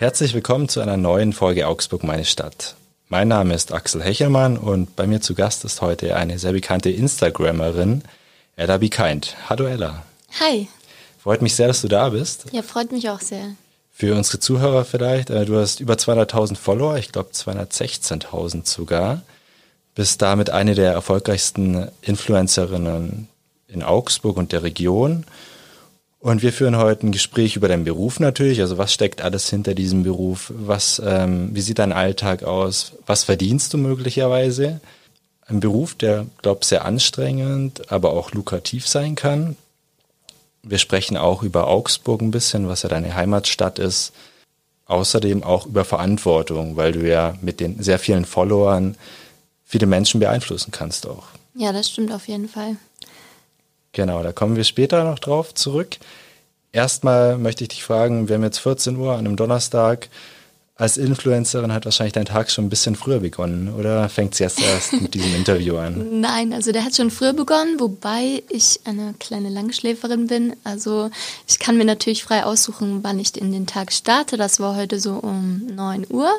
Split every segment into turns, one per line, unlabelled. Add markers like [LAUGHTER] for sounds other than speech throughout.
Herzlich willkommen zu einer neuen Folge Augsburg, meine Stadt. Mein Name ist Axel Hechelmann und bei mir zu Gast ist heute eine sehr bekannte Instagrammerin, Ella Be Kind. Hallo Ella.
Hi.
Freut mich sehr, dass du da bist.
Ja, freut mich auch sehr.
Für unsere Zuhörer vielleicht, äh, du hast über 200.000 Follower, ich glaube 216.000 sogar. Bist damit eine der erfolgreichsten Influencerinnen in Augsburg und der Region. Und wir führen heute ein Gespräch über deinen Beruf natürlich. Also was steckt alles hinter diesem Beruf? Was, ähm, wie sieht dein Alltag aus? Was verdienst du möglicherweise? Ein Beruf, der, glaube ich, sehr anstrengend, aber auch lukrativ sein kann. Wir sprechen auch über Augsburg ein bisschen, was ja deine Heimatstadt ist. Außerdem auch über Verantwortung, weil du ja mit den sehr vielen Followern viele Menschen beeinflussen kannst auch.
Ja, das stimmt auf jeden Fall.
Genau, da kommen wir später noch drauf zurück. Erstmal möchte ich dich fragen, wir haben jetzt 14 Uhr an einem Donnerstag als Influencerin hat wahrscheinlich dein Tag schon ein bisschen früher begonnen oder fängt es jetzt erst mit diesem Interview an? [LAUGHS]
Nein, also der hat schon früher begonnen, wobei ich eine kleine Langschläferin bin. Also ich kann mir natürlich frei aussuchen, wann ich in den Tag starte. Das war heute so um 9 Uhr.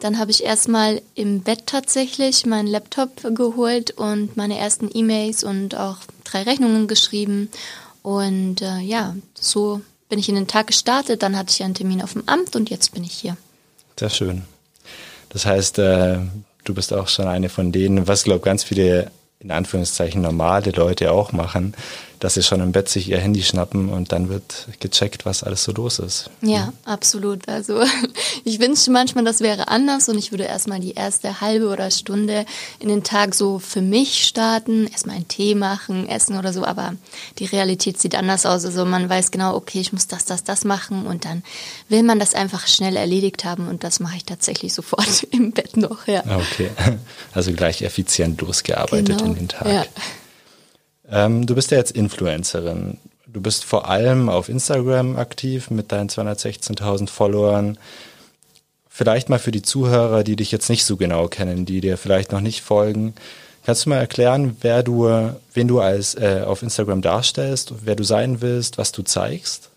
Dann habe ich erstmal im Bett tatsächlich meinen Laptop geholt und meine ersten E-Mails und auch drei Rechnungen geschrieben. Und äh, ja, so bin ich in den Tag gestartet. Dann hatte ich einen Termin auf dem Amt und jetzt bin ich hier.
Sehr schön. Das heißt, äh, du bist auch schon eine von denen, was glaube ganz viele in Anführungszeichen normale Leute auch machen, dass sie schon im Bett sich ihr Handy schnappen und dann wird gecheckt, was alles so los ist.
Ja, absolut. Also [LAUGHS] ich wünschte manchmal, das wäre anders und ich würde erstmal die erste halbe oder Stunde in den Tag so für mich starten, erstmal einen Tee machen, essen oder so, aber die Realität sieht anders aus. Also man weiß genau, okay, ich muss das, das, das machen und dann will man das einfach schnell erledigt haben und das mache ich tatsächlich [LAUGHS] sofort im Bett noch, ja.
Okay, also gleich effizient losgearbeitet genau. in den Tag. Ja. Ähm, du bist ja jetzt Influencerin. Du bist vor allem auf Instagram aktiv mit deinen 216.000 Followern. Vielleicht mal für die Zuhörer, die dich jetzt nicht so genau kennen, die dir vielleicht noch nicht folgen. Kannst du mal erklären, wer du, wen du als äh, auf Instagram darstellst, wer du sein willst, was du zeigst?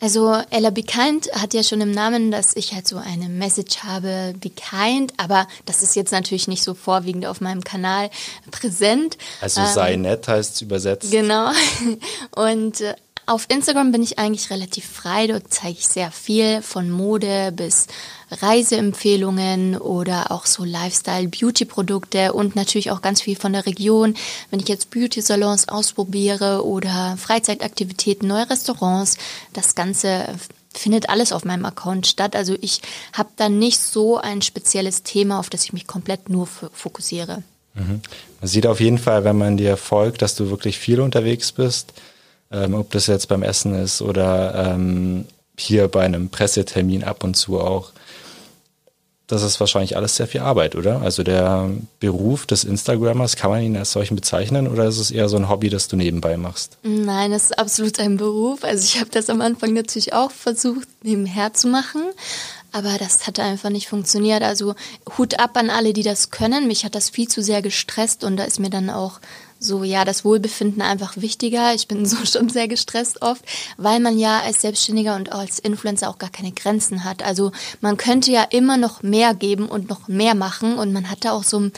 Also Ella Be Kind hat ja schon im Namen, dass ich halt so eine Message habe, Be Kind, aber das ist jetzt natürlich nicht so vorwiegend auf meinem Kanal präsent.
Also sei ähm, nett heißt es übersetzt.
Genau. [LAUGHS] Und äh, auf Instagram bin ich eigentlich relativ frei. Dort zeige ich sehr viel von Mode bis Reiseempfehlungen oder auch so Lifestyle-Beauty-Produkte und natürlich auch ganz viel von der Region. Wenn ich jetzt Beauty-Salons ausprobiere oder Freizeitaktivitäten, neue Restaurants, das Ganze findet alles auf meinem Account statt. Also ich habe da nicht so ein spezielles Thema, auf das ich mich komplett nur fokussiere.
Mhm. Man sieht auf jeden Fall, wenn man dir folgt, dass du wirklich viel unterwegs bist ähm, ob das jetzt beim Essen ist oder ähm, hier bei einem Pressetermin ab und zu auch. Das ist wahrscheinlich alles sehr viel Arbeit, oder? Also der Beruf des Instagrammers, kann man ihn als solchen bezeichnen oder ist es eher so ein Hobby, das du nebenbei machst?
Nein, es ist absolut ein Beruf. Also ich habe das am Anfang natürlich auch versucht, nebenher zu machen. Aber das hat einfach nicht funktioniert. Also Hut ab an alle, die das können. Mich hat das viel zu sehr gestresst und da ist mir dann auch so ja das Wohlbefinden einfach wichtiger. Ich bin [LAUGHS] so schon sehr gestresst oft, weil man ja als Selbstständiger und als Influencer auch gar keine Grenzen hat. Also man könnte ja immer noch mehr geben und noch mehr machen und man hat da auch so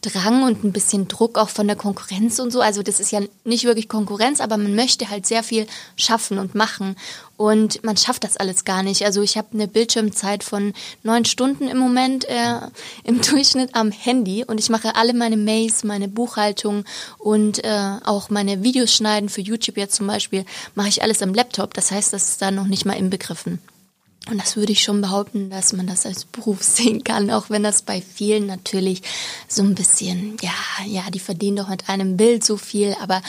Drang und ein bisschen Druck auch von der Konkurrenz und so. Also das ist ja nicht wirklich Konkurrenz, aber man möchte halt sehr viel schaffen und machen. Und man schafft das alles gar nicht. Also ich habe eine Bildschirmzeit von neun Stunden im Moment äh, im [LAUGHS] Durchschnitt am Handy und ich mache alle meine Mails, meine Buchhaltung und äh, auch meine Videos schneiden für YouTube jetzt zum Beispiel, mache ich alles am Laptop. Das heißt, das ist da noch nicht mal inbegriffen. Und das würde ich schon behaupten, dass man das als Beruf [LAUGHS] sehen kann, auch wenn das bei vielen natürlich so ein bisschen, ja, ja, die verdienen doch mit einem Bild so viel, aber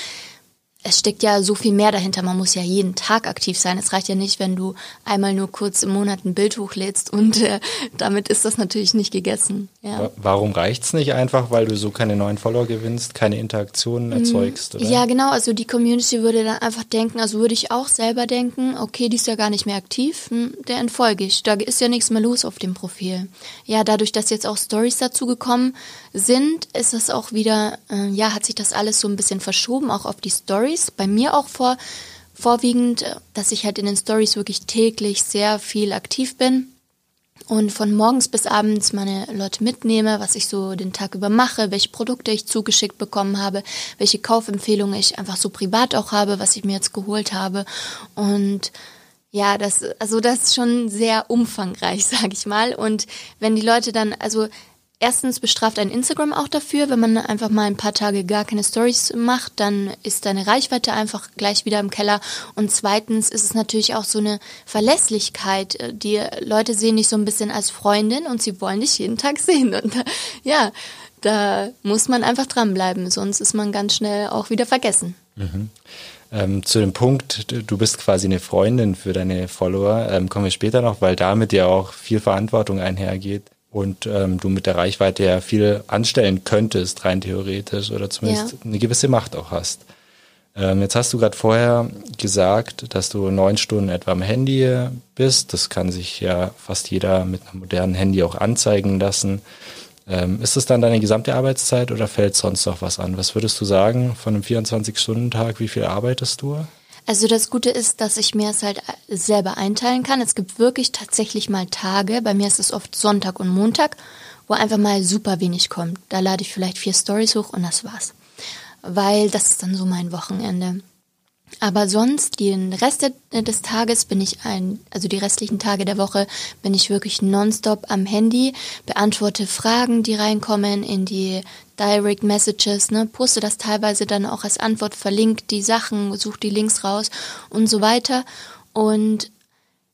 es steckt ja so viel mehr dahinter. Man muss ja jeden Tag aktiv sein. Es reicht ja nicht, wenn du einmal nur kurz im Monat ein Bild hochlädst und äh, damit ist das natürlich nicht gegessen. Ja.
Warum reicht's nicht einfach, weil du so keine neuen Follower gewinnst, keine Interaktionen mhm. erzeugst? Oder?
Ja, genau. Also die Community würde dann einfach denken, also würde ich auch selber denken, okay, die ist ja gar nicht mehr aktiv, hm, der entfolge ich. Da ist ja nichts mehr los auf dem Profil. Ja, dadurch, dass jetzt auch Stories dazu gekommen sind, ist es auch wieder, äh, ja, hat sich das alles so ein bisschen verschoben, auch auf die Stories. Bei mir auch vor, vorwiegend, äh, dass ich halt in den Stories wirklich täglich sehr viel aktiv bin. und von morgens bis abends meine Leute mitnehme, was ich so den Tag über mache, welche Produkte ich zugeschickt bekommen habe, welche Kaufempfehlungen ich einfach so privat auch habe, was ich mir jetzt geholt habe und ja, das also das ist schon sehr umfangreich, [LAUGHS] sage ich mal und wenn die Leute dann also Erstens bestraft ein Instagram auch dafür, wenn man einfach mal ein paar Tage gar keine Stories macht, dann ist deine Reichweite einfach gleich wieder im Keller. Und zweitens ist es natürlich auch so eine Verlässlichkeit. Die Leute sehen dich so ein bisschen als Freundin und sie wollen dich jeden Tag [LAUGHS] sehen. Und ja, da muss man einfach dranbleiben, sonst ist man ganz schnell auch wieder vergessen.
Mhm. Ähm, zu dem Punkt, du bist quasi eine Freundin für deine Follower, ähm, kommen wir später noch, weil damit ja auch viel Verantwortung einhergeht und ähm, du mit der Reichweite ja viel anstellen könntest, rein theoretisch, oder zumindest ja. eine gewisse Macht auch hast. Ähm, jetzt hast du gerade vorher gesagt, dass du neun Stunden etwa am Handy bist. Das kann sich ja fast jeder mit einem modernen Handy auch anzeigen lassen. Ähm, ist das dann deine gesamte Arbeitszeit oder fällt sonst noch was an? Was würdest du sagen von einem 24-Stunden-Tag? Wie viel arbeitest du?
Also das Gute ist, dass ich mir es halt selber einteilen kann. Es gibt wirklich tatsächlich mal Tage, bei mir ist es oft Sonntag und Montag, wo einfach mal super wenig kommt. Da lade ich vielleicht vier Stories hoch und das war's. Weil das ist dann so mein Wochenende. Aber sonst, den Rest des Tages bin ich ein, also die restlichen Tage der Woche bin ich wirklich nonstop am Handy, beantworte Fragen, die reinkommen in die Direct Messages, ne, poste das teilweise dann auch als Antwort, verlinkt die Sachen, suche die Links raus und so weiter. Und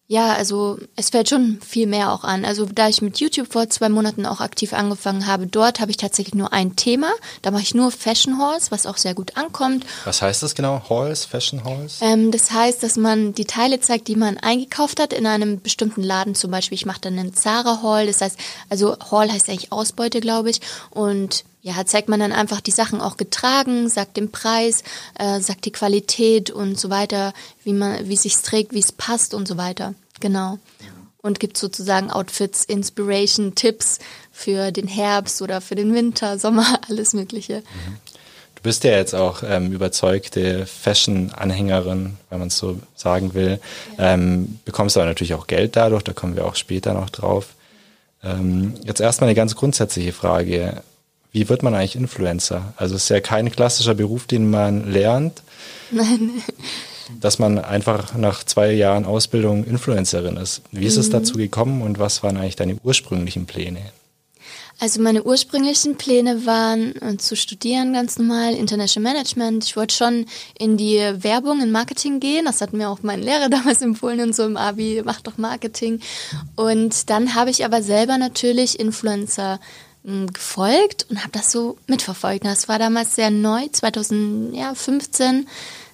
ja, also es fällt schon viel mehr auch an. Also da ich mit YouTube vor zwei Monaten auch aktiv angefangen habe, dort habe ich tatsächlich nur ein Thema. Da mache ich nur Fashion Halls, was auch sehr gut ankommt.
Was heißt das genau? Halls, Fashion Halls?
Ähm, das heißt, dass man die Teile zeigt, die man eingekauft hat in einem bestimmten Laden. Zum Beispiel, ich mache dann einen Zara Hall. Das heißt, also Hall heißt eigentlich Ausbeute, glaube ich. Und ja, zeigt man dann einfach die Sachen auch getragen, sagt den Preis, äh, sagt die Qualität und so weiter, wie man, wie sich's trägt, wie es passt und so weiter. Genau. Und gibt sozusagen Outfits, Inspiration, Tipps für den Herbst oder für den Winter, [LAUGHS] Sommer, alles Mögliche.
Du bist ja jetzt auch ähm, überzeugte Fashion-Anhängerin, wenn man es so sagen will. Ja. Ähm, bekommst aber natürlich auch Geld dadurch, da kommen wir auch später noch drauf. Ähm, jetzt erstmal eine ganz grundsätzliche Frage wie wird man eigentlich Influencer? Also es ist ja kein klassischer Beruf, den man lernt. Nein. Dass man einfach nach zwei Jahren Ausbildung Influencerin ist. Wie ist mhm. es dazu gekommen und was waren eigentlich deine ursprünglichen Pläne?
Also meine ursprünglichen Pläne waren äh, zu studieren ganz normal, International Management. Ich wollte schon in die Werbung, in Marketing gehen. Das hat mir auch mein Lehrer [LAUGHS] damals empfohlen und so im Abi, mach doch Marketing. Und dann habe ich aber selber natürlich Influencer gefolgt und habe das so mitverfolgt. Das war damals sehr neu, 2015,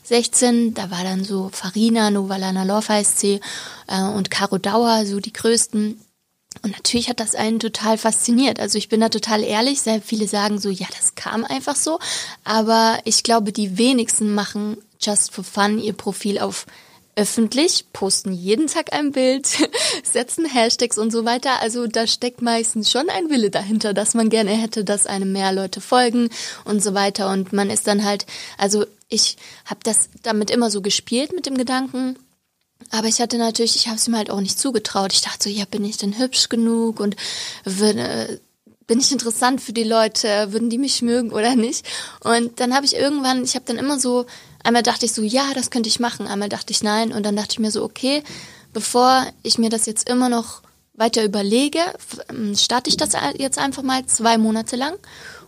16. Da war dann so Farina, Novalana sie, äh, und Caro Dauer, so die größten. Und natürlich hat das einen total fasziniert. Also ich bin da total ehrlich. Sehr viele sagen so, ja, das kam einfach so. Aber ich glaube, die wenigsten machen just for fun ihr Profil auf öffentlich, posten jeden Tag ein Bild, [LAUGHS] setzen Hashtags und so weiter. Also da steckt meistens schon ein Wille dahinter, dass man gerne hätte, dass einem mehr Leute folgen und so weiter. Und man ist dann halt, also ich habe das damit immer so gespielt mit dem Gedanken. Aber ich hatte natürlich, ich habe es mir halt auch nicht zugetraut. Ich dachte so, ja, bin ich denn hübsch genug und würde, bin ich interessant für die Leute, würden die mich mögen oder nicht? Und dann habe ich irgendwann, ich habe dann immer so Einmal dachte ich so, ja, das könnte ich machen. Einmal dachte ich nein. Und dann dachte ich mir so, okay, bevor ich mir das jetzt immer noch weiter überlege, ähm, starte ich das jetzt einfach mal zwei Monate lang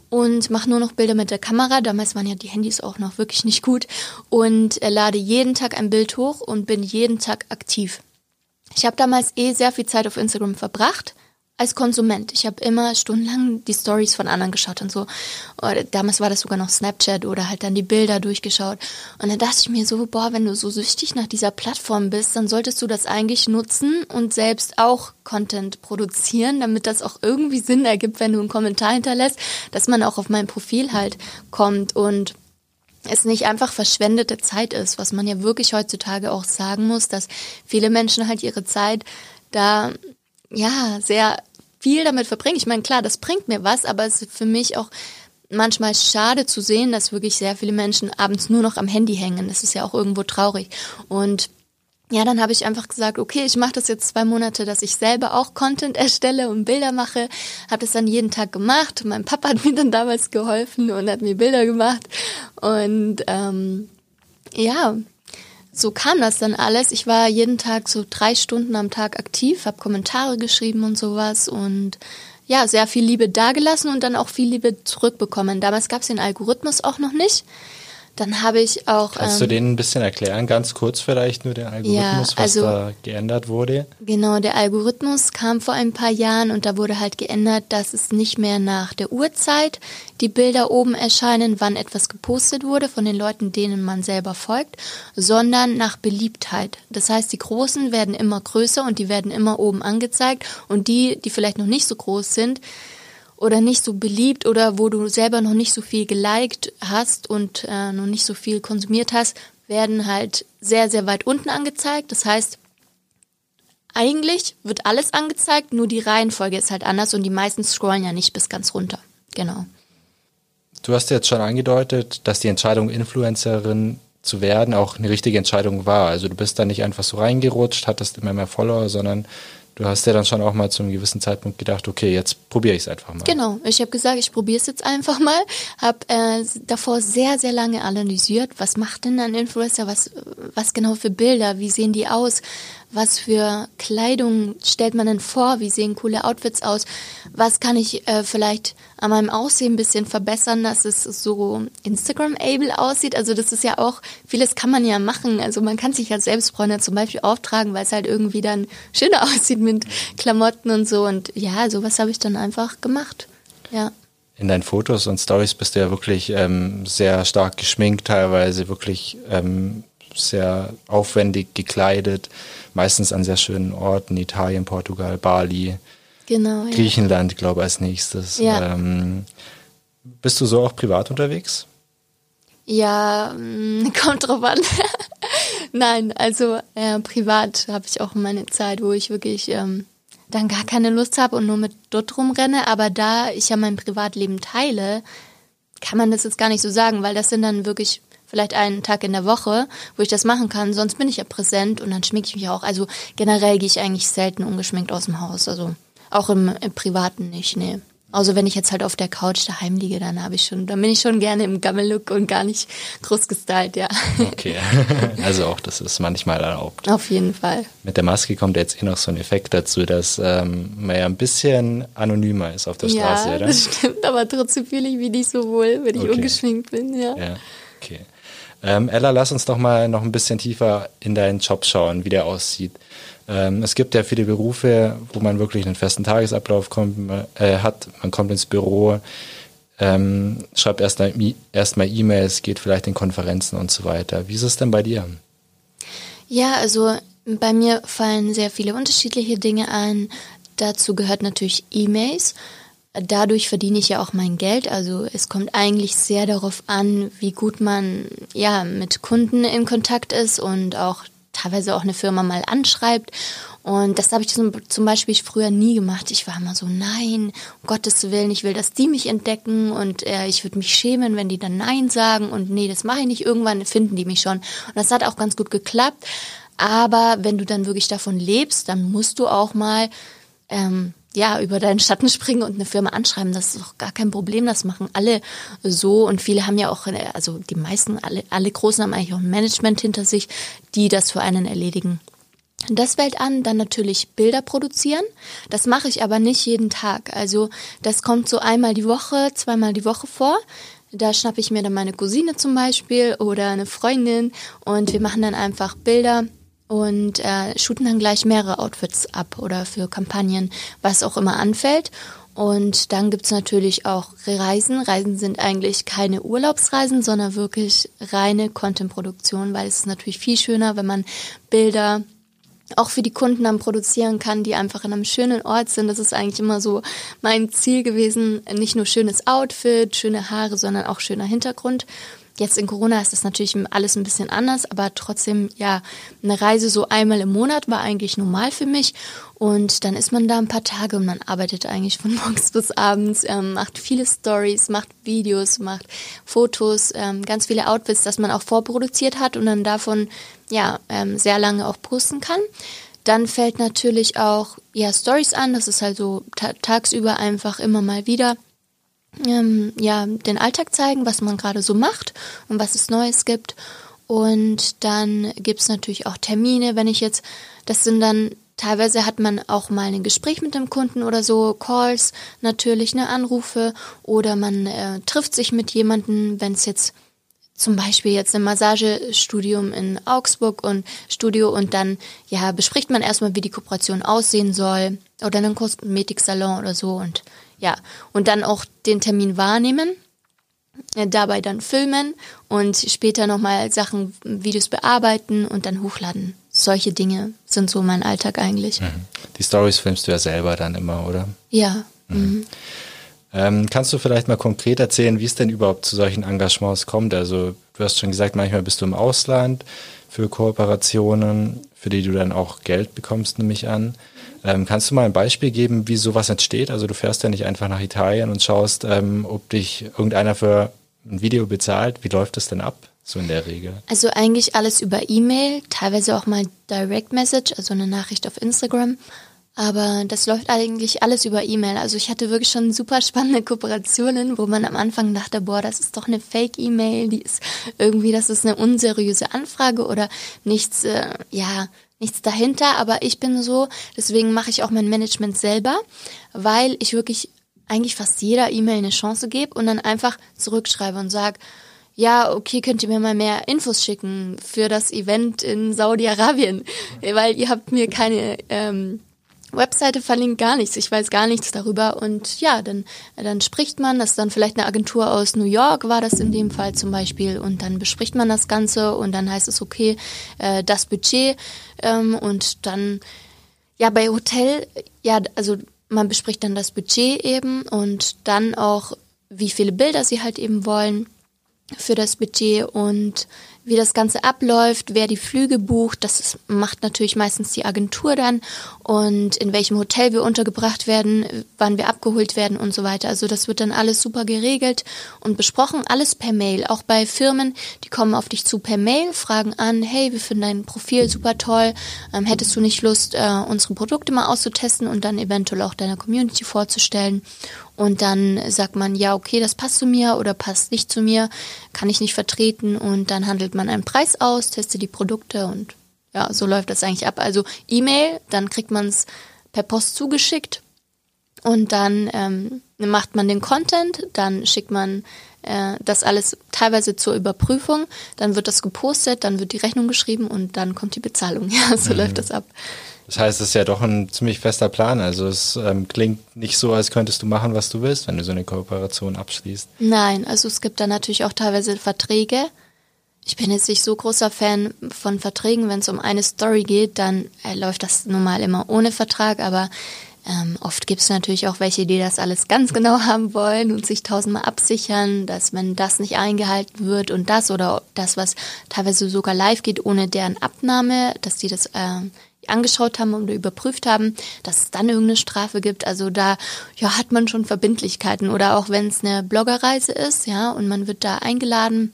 und mache nur noch Bilder mit der Kamera. Damals waren ja die Handys auch noch wirklich nicht gut. Und lade jeden Tag ein Bild hoch und bin jeden Tag aktiv. Ich habe damals eh sehr viel Zeit auf Instagram verbracht als Konsument. Ich habe immer stundenlang die Stories von anderen geschaut und so. Damals war das sogar noch Snapchat oder halt dann die Bilder durchgeschaut. Und dann dachte ich mir so, boah, wenn du so süchtig nach dieser Plattform bist, dann solltest du das eigentlich nutzen und selbst auch Content produzieren, damit das auch irgendwie Sinn ergibt, wenn du einen Kommentar hinterlässt, dass man auch auf mein Profil halt kommt und es nicht einfach verschwendete Zeit ist, was man ja wirklich heutzutage auch sagen muss, dass viele Menschen halt ihre Zeit da ja sehr viel damit verbringe. Ich meine, klar, das bringt mir was, aber es ist für mich auch manchmal schade zu sehen, dass wirklich sehr viele Menschen abends nur noch am Handy hängen. Das ist ja auch irgendwo traurig. Und ja, dann habe ich einfach gesagt, okay, ich mache das jetzt zwei Monate, dass ich selber auch Content [LAUGHS] erstelle und Bilder mache. Habe das dann jeden Tag gemacht. Mein Papa hat [LAUGHS] mir dann damals geholfen und hat mir Bilder gemacht. Und ähm, ja, so kam das dann alles. Ich war jeden Tag so drei Stunden am Tag aktiv, habe Kommentare geschrieben und sowas und ja, sehr viel Liebe dagelassen und dann auch viel Liebe zurückbekommen. Damals gab es den Algorithmus auch noch nicht. Dann habe ich auch.
Kannst ähm, du den ein bisschen erklären, ganz kurz vielleicht nur den Algorithmus, ja, also, was da geändert wurde?
Genau, der Algorithmus kam vor ein paar Jahren und da wurde halt geändert, dass es nicht mehr nach der Uhrzeit die Bilder oben erscheinen, wann etwas gepostet wurde von den Leuten, denen man selber folgt, sondern nach Beliebtheit. Das heißt, die Großen werden immer größer und die werden immer oben angezeigt und die, die vielleicht noch nicht so groß sind, oder nicht so beliebt oder wo du selber noch nicht so viel geliked hast und äh, noch nicht so viel konsumiert hast, werden halt sehr, sehr weit unten angezeigt. Das heißt, eigentlich wird alles angezeigt, nur die Reihenfolge ist halt anders und die meisten scrollen ja nicht bis ganz runter. Genau.
Du hast jetzt schon angedeutet, dass die Entscheidung, Influencerin zu werden, auch eine richtige Entscheidung war. Also du bist da nicht einfach so reingerutscht, hattest immer mehr Follower, sondern du hast ja dann schon auch mal zu einem gewissen Zeitpunkt gedacht, okay, jetzt probiere ich es einfach mal.
Genau, ich habe gesagt, ich probiere es jetzt einfach mal. Habe äh, davor sehr, sehr lange analysiert, was macht denn ein Influencer, was, was genau für Bilder, wie sehen die aus, was für Kleidung stellt man denn vor, wie sehen coole Outfits aus, was kann ich äh, vielleicht an meinem Aussehen ein bisschen verbessern, dass es so Instagram-able aussieht. Also das ist ja auch, vieles kann man ja machen. Also man kann sich als Selbstbräuner zum Beispiel auftragen, weil es halt irgendwie dann schöner [LAUGHS] aussieht mit Klamotten und so. Und ja, sowas habe ich dann einfach gemacht. Ja.
In deinen Fotos und Stories bist du ja wirklich ähm, sehr stark geschminkt, teilweise wirklich ähm, sehr aufwendig gekleidet, meistens an sehr schönen Orten, Italien, Portugal, Bali, genau, Griechenland, ja. glaube ich, als nächstes. Ja. Ähm, bist du so auch privat unterwegs?
Ja, mm, [LAUGHS] kommt drauf an. [LAUGHS] Nein, also äh, privat habe ich auch meine Zeit, wo ich wirklich ähm, dann gar keine Lust habe und nur mit dort rumrenne. Aber da ich ja mein Privatleben teile, kann man das jetzt gar nicht so sagen, weil das sind dann wirklich vielleicht einen Tag in der Woche, wo ich das machen kann. Sonst bin ich ja präsent und dann schminke ich mich auch. Also generell gehe ich eigentlich selten ungeschminkt aus dem Haus. Also auch im, im Privaten nicht, nee. Also wenn ich jetzt halt auf der Couch daheim liege, dann habe ich schon, dann bin ich schon gerne im Gammellook und gar nicht groß gestylt, ja.
Okay. [LAUGHS] Also auch das ist manchmal erlaubt.
Auf jeden Fall.
Mit der Maske kommt jetzt eh noch so ein Effekt dazu, dass ähm, man ja ein bisschen anonymer ist auf der Straße,
ja,
oder?
Das stimmt, aber trotzdem fühle ich mich nicht so wohl, wenn ich okay. ungeschminkt bin, ja. Ja,
okay. Ähm, Ella, lass uns doch mal noch ein bisschen tiefer in deinen Job schauen, wie der aussieht. Ähm, es gibt ja viele Berufe, wo man wirklich einen festen Tagesablauf kommt, äh, hat. Man kommt ins Büro, ähm, schreibt erstmal erst E-Mails, geht vielleicht in Konferenzen und so weiter. Wie ist es denn bei dir?
Ja, also bei mir fallen sehr viele unterschiedliche Dinge an. Dazu gehört natürlich E-Mails. Dadurch verdiene ich ja auch mein Geld. Also es kommt eigentlich sehr darauf an, wie gut man ja mit Kunden in Kontakt ist und auch teilweise auch eine Firma mal anschreibt. Und das habe ich zum Beispiel früher nie gemacht. Ich war immer so, nein, um Gottes Willen, ich will, dass die mich entdecken und äh, ich würde mich schämen, wenn die dann Nein sagen und nee, das mache ich nicht. Irgendwann finden die mich schon. Und das hat auch ganz gut geklappt. Aber wenn du dann wirklich davon lebst, dann musst du auch mal ähm, ja, über deinen Schatten springen und eine Firma anschreiben, das ist doch gar kein Problem. Das machen alle so und viele haben ja auch, also die meisten, alle, alle Großen haben eigentlich auch ein Management hinter sich, die das für einen erledigen. Das fällt an, dann natürlich Bilder produzieren. Das mache ich aber nicht jeden Tag. Also das kommt so einmal die Woche, zweimal die Woche vor. Da schnappe ich mir dann meine Cousine zum Beispiel oder eine Freundin und wir machen dann einfach Bilder und äh, shooten dann gleich mehrere Outfits ab oder für Kampagnen, was auch immer anfällt. Und dann gibt's natürlich auch Reisen. Reisen sind eigentlich keine Urlaubsreisen, sondern wirklich reine Content-Produktion, weil es ist natürlich viel schöner, wenn man Bilder auch für die Kunden dann produzieren kann, die einfach an einem schönen Ort sind. Das ist eigentlich immer so mein Ziel gewesen. Nicht nur schönes Outfit, schöne Haare, sondern auch schöner Hintergrund. Jetzt in Corona ist das natürlich alles ein bisschen anders, aber trotzdem, ja, eine Reise so einmal im Monat war eigentlich normal für mich. Und dann ist man da ein paar Tage und man arbeitet eigentlich von [LAUGHS] morgens bis abends, ähm, macht viele Stories, macht Videos, macht Fotos, ähm, ganz viele Outfits, das man auch vorproduziert hat und dann davon ja ähm, sehr lange auch posten kann. Dann fällt natürlich auch ja Stories an, das ist halt so ta tagsüber einfach immer mal wieder ähm, ja den Alltag zeigen, was man gerade so macht und was es Neues gibt. Und dann gibt's natürlich auch Termine, wenn ich jetzt, das sind dann Teilweise hat man auch mal ein Gespräch mit dem Kunden oder so, Calls natürlich, ne, Anrufe oder man äh, trifft sich mit jemandem, wenn es jetzt zum Beispiel jetzt ein Massagestudium in Augsburg und Studio und dann ja bespricht man erstmal, wie die Kooperation aussehen soll oder einen Kosmetiksalon oder so und ja und dann auch den Termin wahrnehmen, äh, dabei dann filmen und später nochmal Sachen, Videos bearbeiten und dann hochladen. Solche Dinge sind so mein Alltag eigentlich. Mhm.
Die Stories filmst du ja selber dann immer, oder?
Ja. Mhm. Mhm.
Ähm, kannst du vielleicht mal konkret erzählen, wie es denn überhaupt zu solchen Engagements kommt? Also du hast schon gesagt, manchmal bist du im Ausland für Kooperationen, für die du dann auch Geld bekommst, nehme ich an. Ähm, kannst du mal ein Beispiel geben, wie sowas entsteht? Also du fährst ja nicht einfach nach Italien und schaust, ähm, ob dich irgendeiner für ein Video bezahlt. Wie läuft das denn ab? So in der Regel.
Also eigentlich alles über E-Mail, teilweise auch mal Direct Message, also eine Nachricht auf Instagram. Aber das läuft eigentlich alles über E-Mail. Also ich hatte wirklich schon super spannende Kooperationen, wo man am Anfang dachte, boah, das ist doch eine Fake-E-Mail, die ist irgendwie, das ist eine unseriöse Anfrage oder nichts, äh, ja, nichts dahinter. Aber ich bin so, deswegen mache ich auch mein Management selber, weil ich wirklich eigentlich fast jeder E-Mail eine Chance gebe und dann einfach zurückschreibe und sage, ja, okay, könnt ihr mir mal mehr Infos schicken für das Event in Saudi-Arabien, weil ihr habt mir keine ähm, Webseite verlinkt gar nichts, ich weiß gar nichts darüber. Und ja, dann, dann spricht man, das ist dann vielleicht eine Agentur aus New York, war das in dem Fall zum Beispiel. Und dann bespricht man das Ganze und dann heißt es okay, äh, das Budget ähm, und dann, ja, bei Hotel, ja, also man bespricht dann das Budget eben und dann auch, wie viele Bilder sie halt eben wollen für das Budget. Und wie das Ganze abläuft, wer die Flüge bucht, das macht natürlich meistens die Agentur dann und in welchem Hotel wir untergebracht werden, wann wir abgeholt werden und so weiter. Also das wird dann alles super geregelt und besprochen, alles per Mail. Auch bei Firmen, die kommen auf dich zu per Mail, fragen an, hey, wir finden dein Profil super toll, ähm, hättest du nicht Lust, äh, unsere Produkte mal auszutesten und dann eventuell auch deiner Community vorzustellen. Und dann sagt man, ja, okay, das passt zu mir oder passt nicht zu mir, kann ich nicht vertreten. Und dann handelt man einen Preis aus, testet die Produkte und ja, so läuft das eigentlich ab. Also E-Mail, dann kriegt man es per Post zugeschickt und dann ähm, macht man den Content, dann schickt man äh, das alles teilweise zur Überprüfung, dann wird das gepostet, dann wird die Rechnung geschrieben und dann kommt die Bezahlung. [LAUGHS] Ja, so mhm. läuft das ab.
Das heißt, es ist ja doch ein ziemlich fester Plan. Also es ähm, klingt nicht so, als könntest du machen, was du willst, wenn du so eine Kooperation abschließt.
Nein, also es gibt da natürlich auch teilweise Verträge. Ich bin jetzt nicht so großer Fan von Verträgen. Wenn es um eine Story geht, dann äh, läuft das normal immer ohne Vertrag. Aber ähm, oft gibt es natürlich auch welche, die das alles ganz genau [LAUGHS] haben wollen und sich tausendmal absichern, dass wenn das nicht eingehalten wird und das oder das, was teilweise sogar live geht, ohne deren Abnahme, dass die das äh, angeschaut haben oder überprüft haben, dass es dann irgendeine Strafe gibt. Also da ja, hat man schon Verbindlichkeiten. Oder auch wenn es eine Bloggerreise ist, ja, und man wird da eingeladen.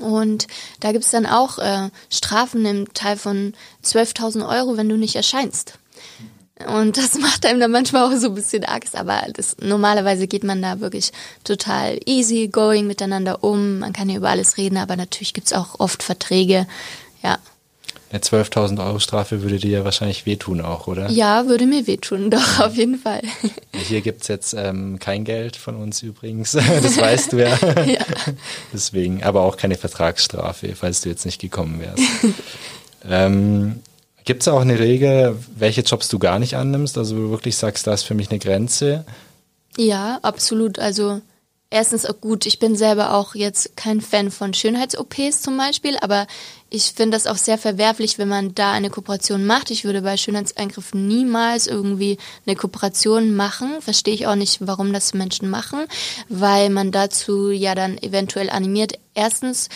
Und da gibt es dann auch äh, Strafen im Teil von 12.000 Euro, wenn du nicht erscheinst. Und das [LAUGHS] macht einem dann manchmal auch so ein bisschen Angst, aber das, normalerweise geht man da wirklich total easy going miteinander um. Man kann ja über alles reden, aber natürlich gibt es auch oft Verträge. Ja.
Eine 12.000 Euro Strafe würde dir ja wahrscheinlich wehtun auch, oder?
Ja, würde mir wehtun, doch, auf jeden Fall.
Hier gibt es jetzt ähm, kein Geld von uns übrigens, [LAUGHS] das weißt du ja. [LAUGHS] ja. Deswegen, aber auch keine Vertragsstrafe, falls du jetzt nicht gekommen wärst. [LAUGHS] ähm, gibt es auch eine Regel, welche Jobs du gar nicht annimmst? Also wo du wirklich sagst, da ist für mich eine Grenze?
Ja, absolut. Also erstens gut, ich bin selber auch jetzt kein Fan von Schönheits-OPs zum Beispiel, aber ich finde das auch sehr verwerflich, wenn man da eine Kooperation macht. Ich würde bei Schönheitseingriffen niemals irgendwie eine Kooperation machen. Verstehe ich auch nicht, warum das Menschen machen, weil man dazu ja dann eventuell animiert. Erstens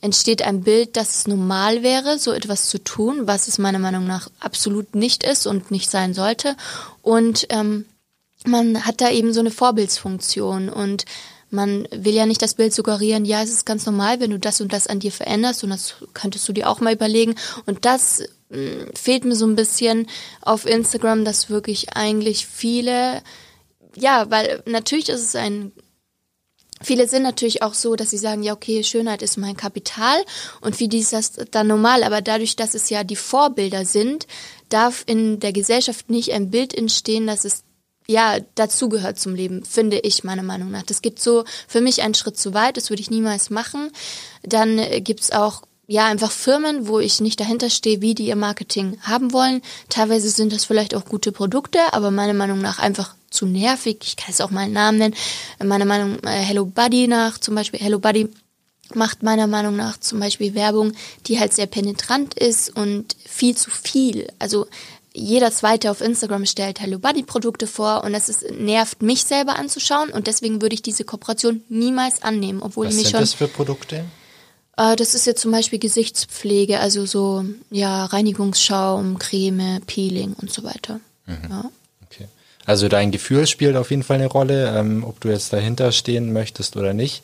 entsteht ein Bild, dass es normal wäre, so etwas zu tun, was es meiner Meinung nach absolut nicht ist und nicht sein sollte. Und ähm, man hat da eben so eine Vorbildsfunktion und man will ja nicht das Bild suggerieren, ja, es ist ganz normal, wenn du das und das an dir veränderst und das könntest du dir auch mal überlegen. Und das mh, hm, fehlt mir so ein bisschen auf Instagram, dass wirklich eigentlich viele, ja, weil natürlich ist es ein Viele sind natürlich auch so, dass sie sagen, ja, okay, Schönheit ist mein Kapital und wie ist das dann normal, aber dadurch, dass es ja die Vorbilder sind, darf in der Gesellschaft nicht ein Bild entstehen, dass es ja, dazugehört zum Leben, finde ich meiner Meinung nach. Das geht so für mich einen Schritt zu weit, das würde ich niemals machen. Dann äh, gibt's auch ja, einfach Firmen, wo ich nicht dahinter stehe, wie die ihr Marketing haben wollen. Teilweise sind das vielleicht auch gute Produkte, aber meiner Meinung nach einfach zu nervig. Ich kann es auch mal einen Namen nennen. Meiner Meinung äh, Hello Buddy nach, zum Beispiel Hello Buddy macht meiner Meinung nach zum Beispiel Werbung, die halt sehr penetrant ist und viel zu viel. Also jeder zweite auf Instagram stellt Hello Buddy Produkte vor und das ist, nervt mich selber anzuschauen und deswegen würde ich diese Kooperation niemals annehmen, obwohl
Was
ich mich
sind
schon.
das für Produkte?
Äh, das ist jetzt zum Beispiel Gesichtspflege, also so ja Reinigungsschaum, Creme, Peeling und so weiter. Mhm. Ja.
Okay. Also dein Gefühl spielt auf jeden Fall eine Rolle, ähm, ob du jetzt dahinter stehen möchtest oder nicht.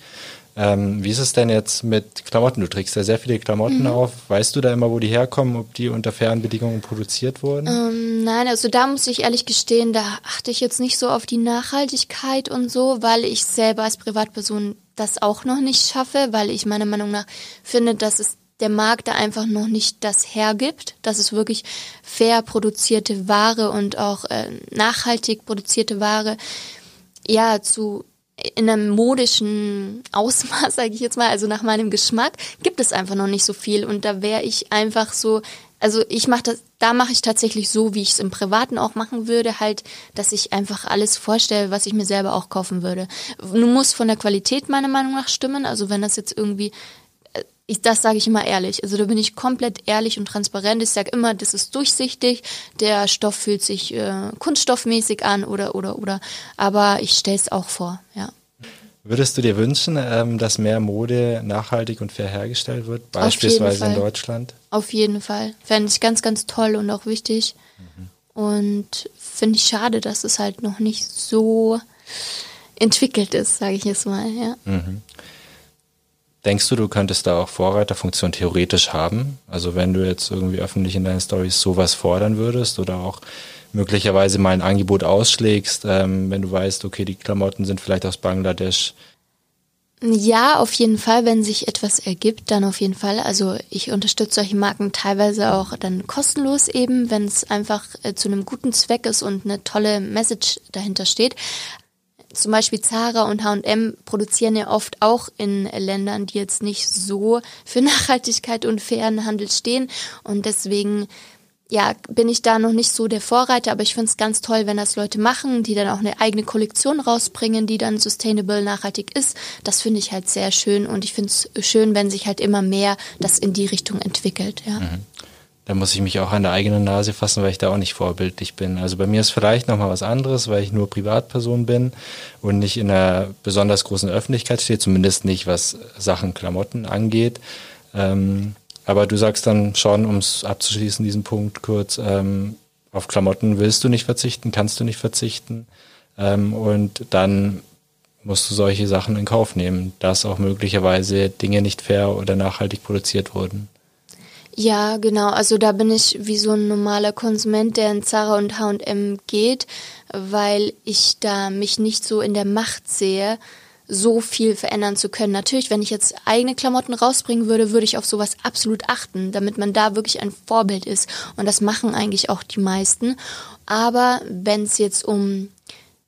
Ähm, wie ist es denn jetzt mit Klamotten? Du trägst ja sehr viele Klamotten mhm. auf. Weißt du da immer, wo die herkommen, ob die unter fairen Bedingungen produziert wurden?
Ähm, nein, also da muss ich ehrlich gestehen, da achte ich jetzt nicht so auf die Nachhaltigkeit und so, weil ich selber als Privatperson das auch noch nicht schaffe, weil ich meiner Meinung nach finde, dass es der Markt da einfach noch nicht das hergibt, dass es wirklich fair produzierte Ware und auch äh, nachhaltig produzierte Ware ja zu in einem modischen Ausmaß, [LAUGHS] sage ich jetzt mal, also nach meinem Geschmack, gibt es einfach noch nicht so viel. Und da wäre ich einfach so, also ich mache das, da mache ich tatsächlich so, wie ich es im Privaten auch machen würde, halt, dass ich einfach alles vorstelle, was ich mir selber auch kaufen würde. Nun muss von der Qualität meiner Meinung nach stimmen. Also wenn das jetzt irgendwie ich, das sage ich immer ehrlich. Also da bin ich komplett ehrlich und transparent. Ich sage immer, das ist durchsichtig, der Stoff fühlt sich äh, kunststoffmäßig an oder oder oder. Aber ich stelle es auch vor, ja.
Würdest du dir wünschen, ähm, dass mehr Mode nachhaltig und fair hergestellt wird, beispielsweise in Deutschland?
Auf jeden Fall. Fände ich ganz, ganz toll und auch wichtig. Mhm. Und finde ich schade, dass es halt noch nicht so entwickelt ist, sage ich jetzt mal, ja. Mhm.
Denkst du, du könntest da auch Vorreiterfunktion theoretisch haben? Also wenn du jetzt irgendwie öffentlich in deinen Stories sowas fordern würdest oder auch möglicherweise mal ein Angebot ausschlägst, ähm, wenn du weißt, okay, die Klamotten sind vielleicht aus Bangladesch.
Ja, auf jeden Fall, wenn sich etwas ergibt, dann auf jeden Fall. Also ich unterstütze solche Marken teilweise auch dann kostenlos eben, wenn es einfach äh, zu einem guten Zweck ist und eine tolle Message dahinter steht zum Beispiel Zara und H&M produzieren ja oft auch in Ländern, die jetzt nicht so für [LAUGHS] Nachhaltigkeit und fairen Handel stehen. Und deswegen ja, bin ich da noch nicht so der Vorreiter, aber ich finde es ganz toll, wenn das Leute machen, die dann auch eine eigene Kollektion rausbringen, die dann sustainable, nachhaltig ist. Das finde ich halt sehr schön und ich finde es schön, wenn sich halt immer mehr das in die Richtung entwickelt. Ja. Mhm
da muss ich mich auch an der eigenen Nase fassen, weil ich da auch nicht vorbildlich bin. Also bei mir ist vielleicht nochmal was anderes, weil ich nur Privatperson bin und nicht in einer besonders großen Öffentlichkeit stehe, zumindest nicht was Sachen Klamotten angeht. Ähm, aber du sagst dann schon, um es abzuschließen, diesen Punkt kurz, ähm, auf Klamotten willst du nicht verzichten, kannst du nicht verzichten. Ähm, und dann musst du solche Sachen in Kauf nehmen, dass auch möglicherweise Dinge nicht fair oder nachhaltig produziert wurden.
Ja, genau. Also da bin ich wie so ein normaler Konsument, der in Zara und H&M geht, weil ich da mich nicht so in der Macht sehe, so viel verändern zu können. Natürlich, wenn ich jetzt eigene Klamotten rausbringen würde, würde ich auf sowas absolut achten, damit man da wirklich ein Vorbild ist. Und das machen eigentlich auch die meisten. Aber wenn es jetzt um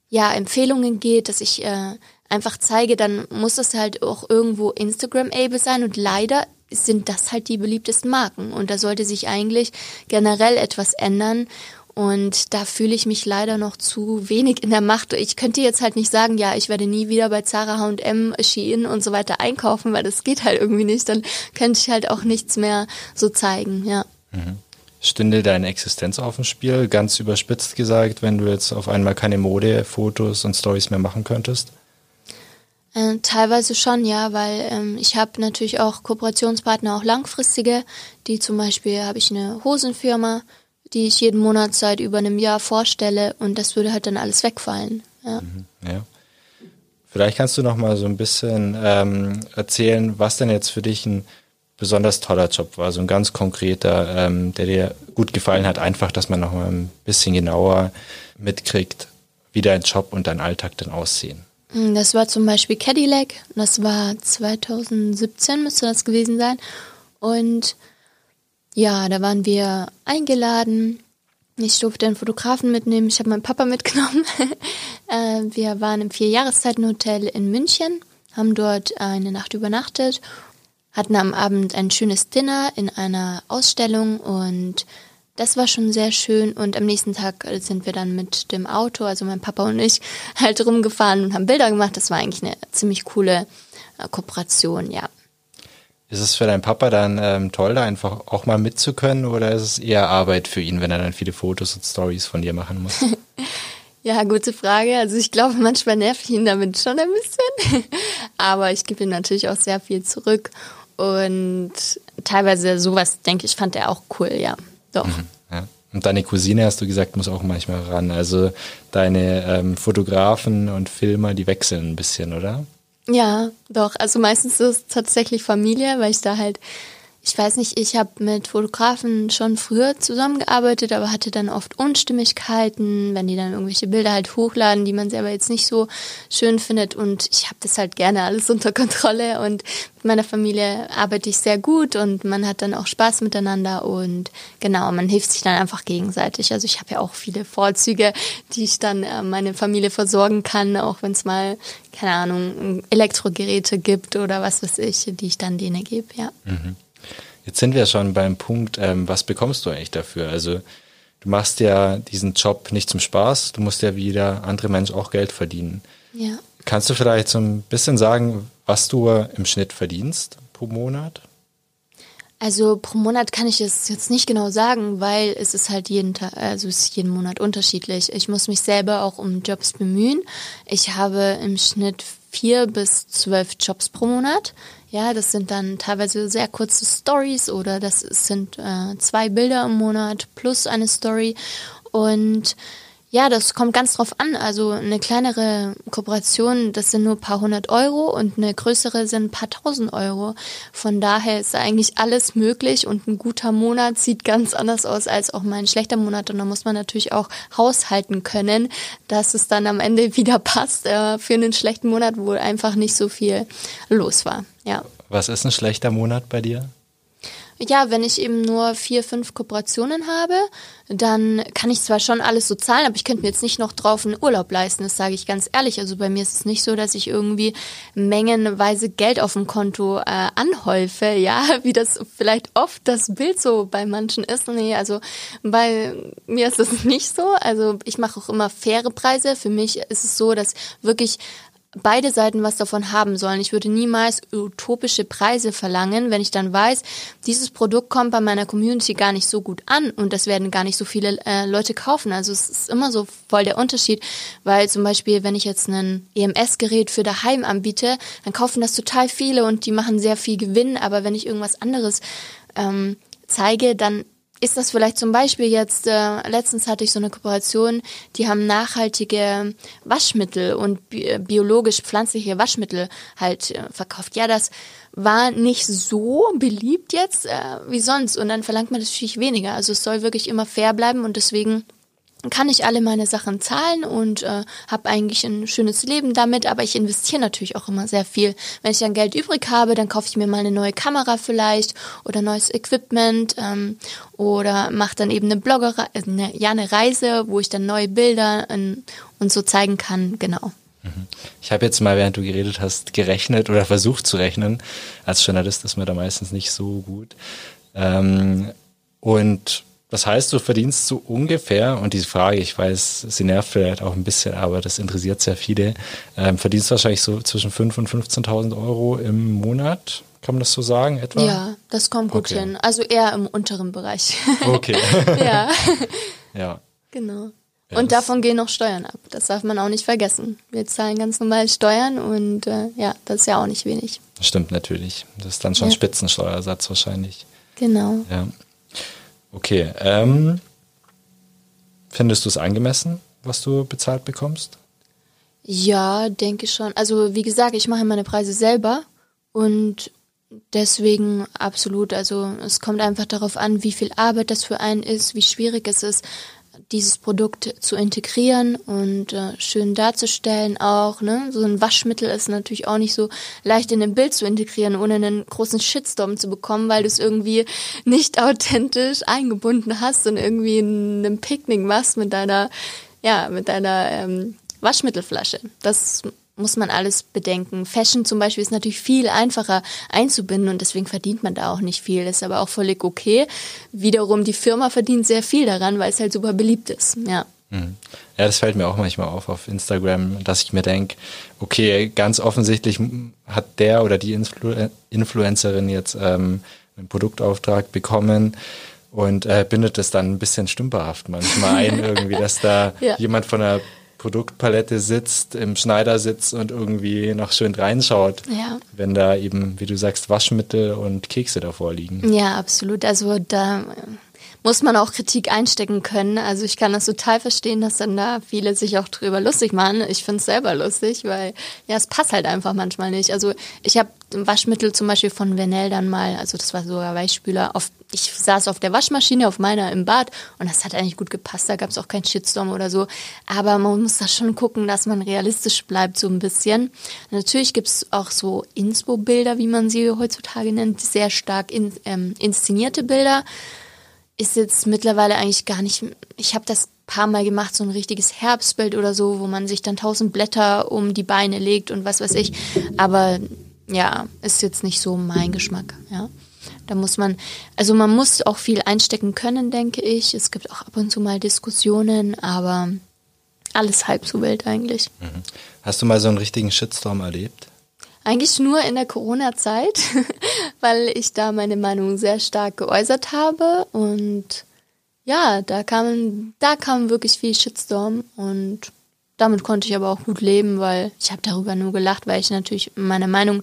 ja Empfehlungen geht, dass ich äh, einfach zeige, dann muss das halt auch irgendwo Instagram-able sein. Und leider sind das halt die beliebtesten Marken. Und da sollte sich eigentlich generell etwas ändern. Und da fühle ich mich leider noch zu wenig in der Macht. Ich könnte jetzt halt nicht sagen, ja, ich werde nie wieder bei Zara, H&M, Shein und so weiter einkaufen, weil das geht halt irgendwie nicht. Dann könnte ich halt auch nichts mehr so zeigen, ja.
Mhm. Stünde deine Existenz auf dem Spiel, ganz überspitzt gesagt, wenn du jetzt auf einmal keine Mode, Fotos und Stories mehr machen könntest?
Äh, teilweise schon, ja, weil ähm, ich habe natürlich auch Kooperationspartner, auch langfristige, die zum Beispiel habe ich eine Hosenfirma, die ich jeden Monat seit über einem Jahr vorstelle und das würde halt dann alles wegfallen. Ja. Mhm, ja.
Vielleicht kannst du noch mal so ein bisschen ähm, erzählen, was denn jetzt für dich ein besonders toller Job war, so ein ganz konkreter, ähm, der dir gut gefallen hat, einfach, dass man noch mal ein bisschen genauer mitkriegt, wie dein Job und dein Alltag dann aussehen.
Hm, das war zum Beispiel Cadillac, das war 2017 müsste das gewesen sein und ja, da waren wir eingeladen. Ich durfte einen Fotografen mitnehmen. Ich habe meinen Papa mitgenommen. [LAUGHS] Äh, wir waren im Vierjahreszeitenhotel in München, haben dort eine Nacht übernachtet, hatten am Abend ein schönes Dinner in einer Ausstellung und das war schon sehr schön. Und am nächsten Tag sind wir dann mit dem Auto, also mein Papa und ich, [LAUGHS] halt rumgefahren und haben Bilder gemacht. Das war eigentlich eine ziemlich coole äh, Kooperation, ja.
Ist es für deinen Papa dann ähm, toll, da einfach auch mal mitzukönnen oder ist es eher Arbeit für ihn, wenn er dann viele Fotos und Stories von dir machen muss? [LAUGHS]
ja, gute Frage. Also ich glaube, manchmal nerv ich ihn damit schon ein bisschen. [LAUGHS] Aber ich gebe ihm natürlich auch sehr viel zurück. Und teilweise sowas, denke ich, fand er auch cool, ja. Doch. Mhm,
ja. Und deine Cousine, hast du gesagt, muss auch manchmal ran. Also deine ähm, Fotografen und Filmer, die wechseln ein bisschen, oder?
Ja, doch. Also meistens ist es tatsächlich Familie, weil ich da halt ich weiß nicht, ich habe mit Fotografen schon früher zusammengearbeitet, aber hatte dann oft Unstimmigkeiten, wenn die dann irgendwelche Bilder halt hochladen, die man selber jetzt nicht so schön findet. Und ich habe das halt gerne alles [LAUGHS] unter Kontrolle und mit meiner Familie arbeite ich sehr gut und man hat dann auch Spaß miteinander und genau, man hilft sich dann einfach gegenseitig. Also ich habe ja auch viele Vorzüge, die ich dann äh, meine Familie versorgen kann, auch wenn es mal, keine Ahnung, Elektrogeräte gibt oder was weiß ich, die ich dann denen gebe, ja. Mhm.
Jetzt sind wir schon beim Punkt, ähm, was bekommst du eigentlich dafür? Also du machst ja diesen Job nicht zum Spaß, du musst ja wie jeder andere Mensch auch Geld verdienen.
Ja.
Kannst du vielleicht so ein bisschen sagen, was du im Schnitt verdienst pro Monat?
Also pro Monat kann ich es jetzt nicht genau sagen, weil es ist halt jeden Tag, also es ist jeden Monat unterschiedlich. Ich muss mich selber auch um Jobs bemühen. Ich habe im Schnitt vier bis zwölf Jobs pro Monat. Ja, das sind dann teilweise sehr kurze Stories oder das sind äh, zwei Bilder im Monat plus eine Story. Und ja, das kommt ganz drauf an. Also eine kleinere Kooperation, das sind nur ein paar hundert Euro und eine größere sind ein paar tausend Euro. Von daher ist eigentlich alles möglich und ein guter Monat sieht ganz anders aus als auch mal ein schlechter Monat. Und da muss man natürlich auch haushalten können, dass es dann am Ende [LAUGHS] wieder passt äh, für einen schlechten Monat, wo einfach nicht so viel los war. Ja.
Was ist ein schlechter Monat bei dir?
Ja, wenn ich eben nur vier, fünf Kooperationen habe, dann kann ich zwar schon alles so zahlen, aber ich könnte mir jetzt nicht noch drauf einen Urlaub leisten, das sage ich ganz ehrlich. Also bei mir ist es nicht so, dass ich irgendwie mengenweise Geld auf dem Konto äh, anhäufe, [LAUGHS] ja, wie das vielleicht oft das Bild so bei manchen ist. Nee, also bei mir ist das [LAUGHS] nicht so. Also ich mache auch immer faire Preise. Für mich ist es so, dass wirklich beide Seiten was davon haben sollen. Ich würde niemals utopische Preise verlangen, wenn ich dann weiß, dieses Produkt kommt bei meiner Community gar nicht so gut an und das werden gar nicht so viele äh, Leute kaufen. Also es ist immer so voll der Unterschied, weil zum Beispiel, wenn ich jetzt ein EMS-Gerät für daheim anbiete, dann kaufen das total viele und die machen sehr viel Gewinn, aber wenn ich irgendwas anderes ähm, zeige, dann ist das vielleicht zum Beispiel jetzt, äh, letztens hatte ich so eine Kooperation, die haben nachhaltige Waschmittel und bi biologisch pflanzliche Waschmittel halt äh, verkauft. Ja, das war nicht so beliebt jetzt äh, wie sonst und dann verlangt man natürlich weniger. Also es soll wirklich immer fair bleiben und deswegen kann ich alle meine Sachen zahlen und äh, habe eigentlich ein schönes Leben damit, aber ich investiere natürlich auch immer sehr viel. Wenn ich dann Geld übrig habe, dann kaufe ich mir mal eine neue Kamera vielleicht oder neues Equipment ähm, oder mache dann eben eine Blogger, äh, eine, ja eine Reise, wo ich dann neue Bilder ähm, und so zeigen kann, genau.
Mhm. Ich habe jetzt mal, während du geredet hast, gerechnet oder versucht zu rechnen. Als Journalist ist man da meistens nicht so gut. Ähm, und Das heißt, du verdienst so ungefähr, und diese Frage, ich weiß, sie nervt vielleicht auch ein bisschen, aber das interessiert sehr viele, ähm, verdienst wahrscheinlich so zwischen 5.000 und 15.000 Euro im Monat. Kann man das so sagen, etwa?
Ja, das kommt gut okay. hin. Also eher im unteren Bereich. [LAUGHS]
Okay.
ja. [LAUGHS]
Ja.
Genau. Ja, und davon gehen noch Steuern ab. Das darf man auch nicht vergessen. Wir zahlen ganz normal Steuern und äh, ja, das ist ja auch nicht wenig.
Das stimmt natürlich. Das ist dann schon ja. Spitzensteuersatz wahrscheinlich.
Genau.
Ja. Okay. Ähm, findest du es angemessen, was du bezahlt bekommst?
Ja, denke schon. Also wie gesagt, ich mache meine Preise selber und deswegen absolut. Also es kommt einfach darauf an, wie viel Arbeit das für einen ist, wie schwierig es ist, dieses Produkt zu integrieren und äh, schön darzustellen auch. Ne? So ein Waschmittel ist natürlich auch nicht so leicht in ein Bild zu integrieren, ohne einen großen Shitstorm zu bekommen, weil du es irgendwie nicht authentisch eingebunden hast und irgendwie in einem Picknick machst mit deiner, ja, mit deiner ähm, Waschmittelflasche. Das muss man alles bedenken. Fashion zum Beispiel ist natürlich viel einfacher einzubinden und deswegen verdient man da auch nicht viel. Das ist aber auch völlig okay. Wiederum, die Firma verdient sehr viel daran, weil es halt super beliebt ist. Ja.
Mhm. Ja, das fällt mir auch manchmal auf auf Instagram, dass ich mir denke, okay, ganz offensichtlich hat der oder die Influ Influencerin jetzt ähm, einen Produktauftrag bekommen und äh, bindet das dann ein bisschen stümperhaft manchmal ein, [LAUGHS] irgendwie, dass da ja. jemand von der Produktpalette sitzt, im Schneidersitz und irgendwie noch schön reinschaut,
ja.
wenn da eben, wie du sagst, Waschmittel und Kekse davor liegen.
Ja, absolut. Also da muss man auch Kritik einstecken können. Also ich kann das total verstehen, dass dann da viele sich auch drüber lustig machen. Ich finde es selber lustig, weil ja, es passt halt einfach manchmal nicht. Also ich habe Waschmittel zum Beispiel von Vernell dann mal, also das war sogar Weichspüler, auf, ich saß auf der Waschmaschine, auf meiner im Bad und das hat eigentlich gut gepasst, da gab es auch keinen Shitstorm oder so. Aber man muss da schon gucken, dass man realistisch bleibt so ein bisschen. Natürlich gibt es auch so Inspo-Bilder, wie man sie heutzutage nennt, sehr stark in, ähm, inszenierte Bilder ist jetzt mittlerweile eigentlich gar nicht, ich habe das paar Mal gemacht, so ein richtiges Herbstbild oder so, wo man sich dann tausend Blätter um die Beine legt und was weiß ich. Aber ja, ist jetzt nicht so mein Geschmack, ja. Da muss man, also man muss auch viel einstecken können, denke ich. Es gibt auch ab und zu mal Diskussionen, aber alles halb so wild eigentlich.
Mhm. Hast du mal so einen richtigen Shitstorm erlebt?
Eigentlich nur in der Corona-Zeit, [LAUGHS] weil ich da meine Meinung sehr stark geäußert habe. Und ja, da kam, da kam wirklich viel Shitstorm und damit konnte ich aber auch gut leben, weil ich habe darüber nur gelacht, weil ich natürlich meine Meinung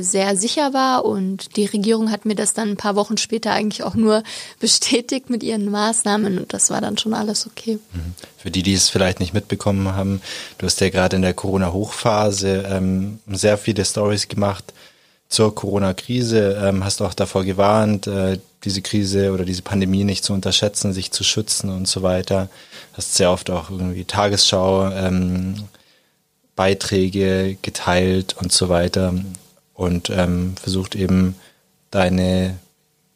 sehr sicher war und die Regierung hat mir das dann ein paar Wochen später eigentlich auch nur [LAUGHS] bestätigt mit ihren Maßnahmen und das war dann schon alles okay.
Mhm. Für die, die es vielleicht nicht mitbekommen haben, du hast ja gerade in der Corona-Hochphase ähm, sehr viele Stories gemacht zur Corona-Krise, ähm, hast auch davor gewarnt, äh, diese Krise oder diese Pandemie nicht zu unterschätzen, sich zu schützen und so weiter. Hast sehr oft auch irgendwie Tagesschau ähm, Beiträge geteilt und so weiter und ähm, versucht eben deine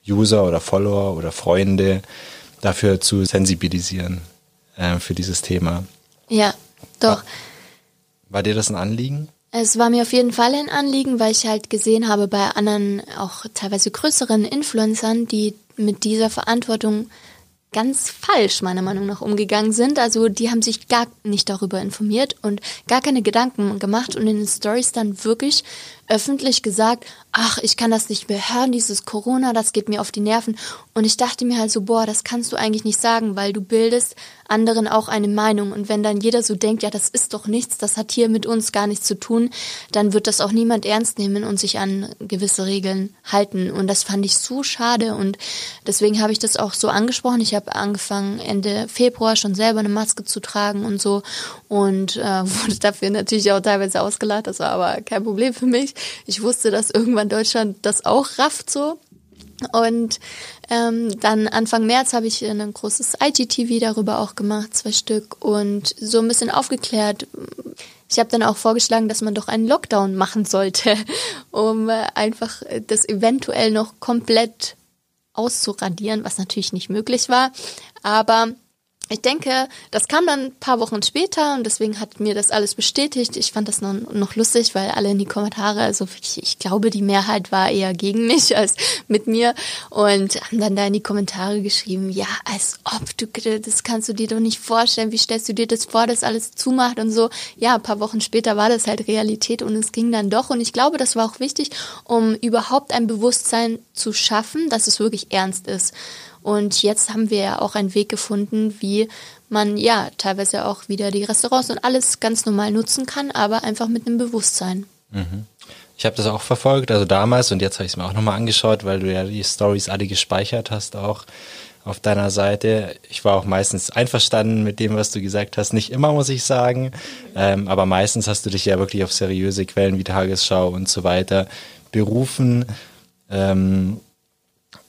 User oder Follower oder Freunde dafür zu sensibilisieren äh, für dieses Thema.
Ja, doch.
War, war dir das ein Anliegen?
Es war mir auf jeden Fall ein Anliegen, weil ich halt gesehen habe bei anderen, auch teilweise größeren Influencern, die mit dieser Verantwortung ganz falsch meiner Meinung nach umgegangen sind. Also die haben sich gar nicht darüber informiert und gar keine Gedanken gemacht und in den Stories dann wirklich öffentlich gesagt, ach, ich kann das nicht mehr hören, dieses Corona, das geht mir auf die Nerven. Und ich dachte mir halt so, boah, das kannst du eigentlich nicht sagen, weil du bildest anderen auch eine Meinung. Und wenn dann jeder so denkt, ja, das ist doch nichts, das hat hier mit uns gar nichts zu tun, dann wird das auch niemand ernst nehmen und sich an gewisse Regeln halten. Und das fand ich so schade. Und deswegen habe ich das auch so angesprochen. Ich habe angefangen, Ende Februar schon selber eine Maske zu tragen und so. Und äh, [LAUGHS] wurde dafür natürlich auch teilweise ausgelacht. Das war aber kein Problem für mich. Ich wusste, dass irgendwann Deutschland das auch rafft so. Und ähm, dann Anfang März habe ich ein großes IGTV darüber auch gemacht, zwei Stück, und so ein bisschen aufgeklärt. Ich habe dann auch vorgeschlagen, dass man doch einen Lockdown machen sollte, [LAUGHS] um äh, einfach das eventuell noch komplett auszuradieren, was natürlich nicht möglich war. Aber ich denke, das kam dann ein paar Wochen später und deswegen hat mir das alles bestätigt. Ich fand das noch, noch lustig, weil alle in die Kommentare, also ich, ich glaube, die Mehrheit war eher gegen mich [LAUGHS] als mit mir und haben dann da in die Kommentare geschrieben, ja, als ob du, das kannst du dir doch nicht vorstellen, wie stellst du dir das vor, dass alles zumacht und so. Ja, ein paar Wochen später war das halt Realität und es ging dann doch und ich glaube, das war auch wichtig, um überhaupt ein Bewusstsein zu schaffen, dass es wirklich ernst ist. Und jetzt haben wir ja auch einen Weg gefunden, wie man ja teilweise auch wieder die Restaurants und alles ganz normal nutzen kann, aber einfach mit einem Bewusstsein.
Mhm. Ich habe das auch verfolgt, also damals und jetzt habe ich es mir auch nochmal angeschaut, weil du ja die Stories alle gespeichert hast auch auf deiner Seite. Ich war auch meistens einverstanden mit dem, was du gesagt hast. Nicht immer, muss ich sagen, ähm, aber meistens hast du dich ja wirklich auf seriöse Quellen wie Tagesschau und so weiter berufen. Ähm,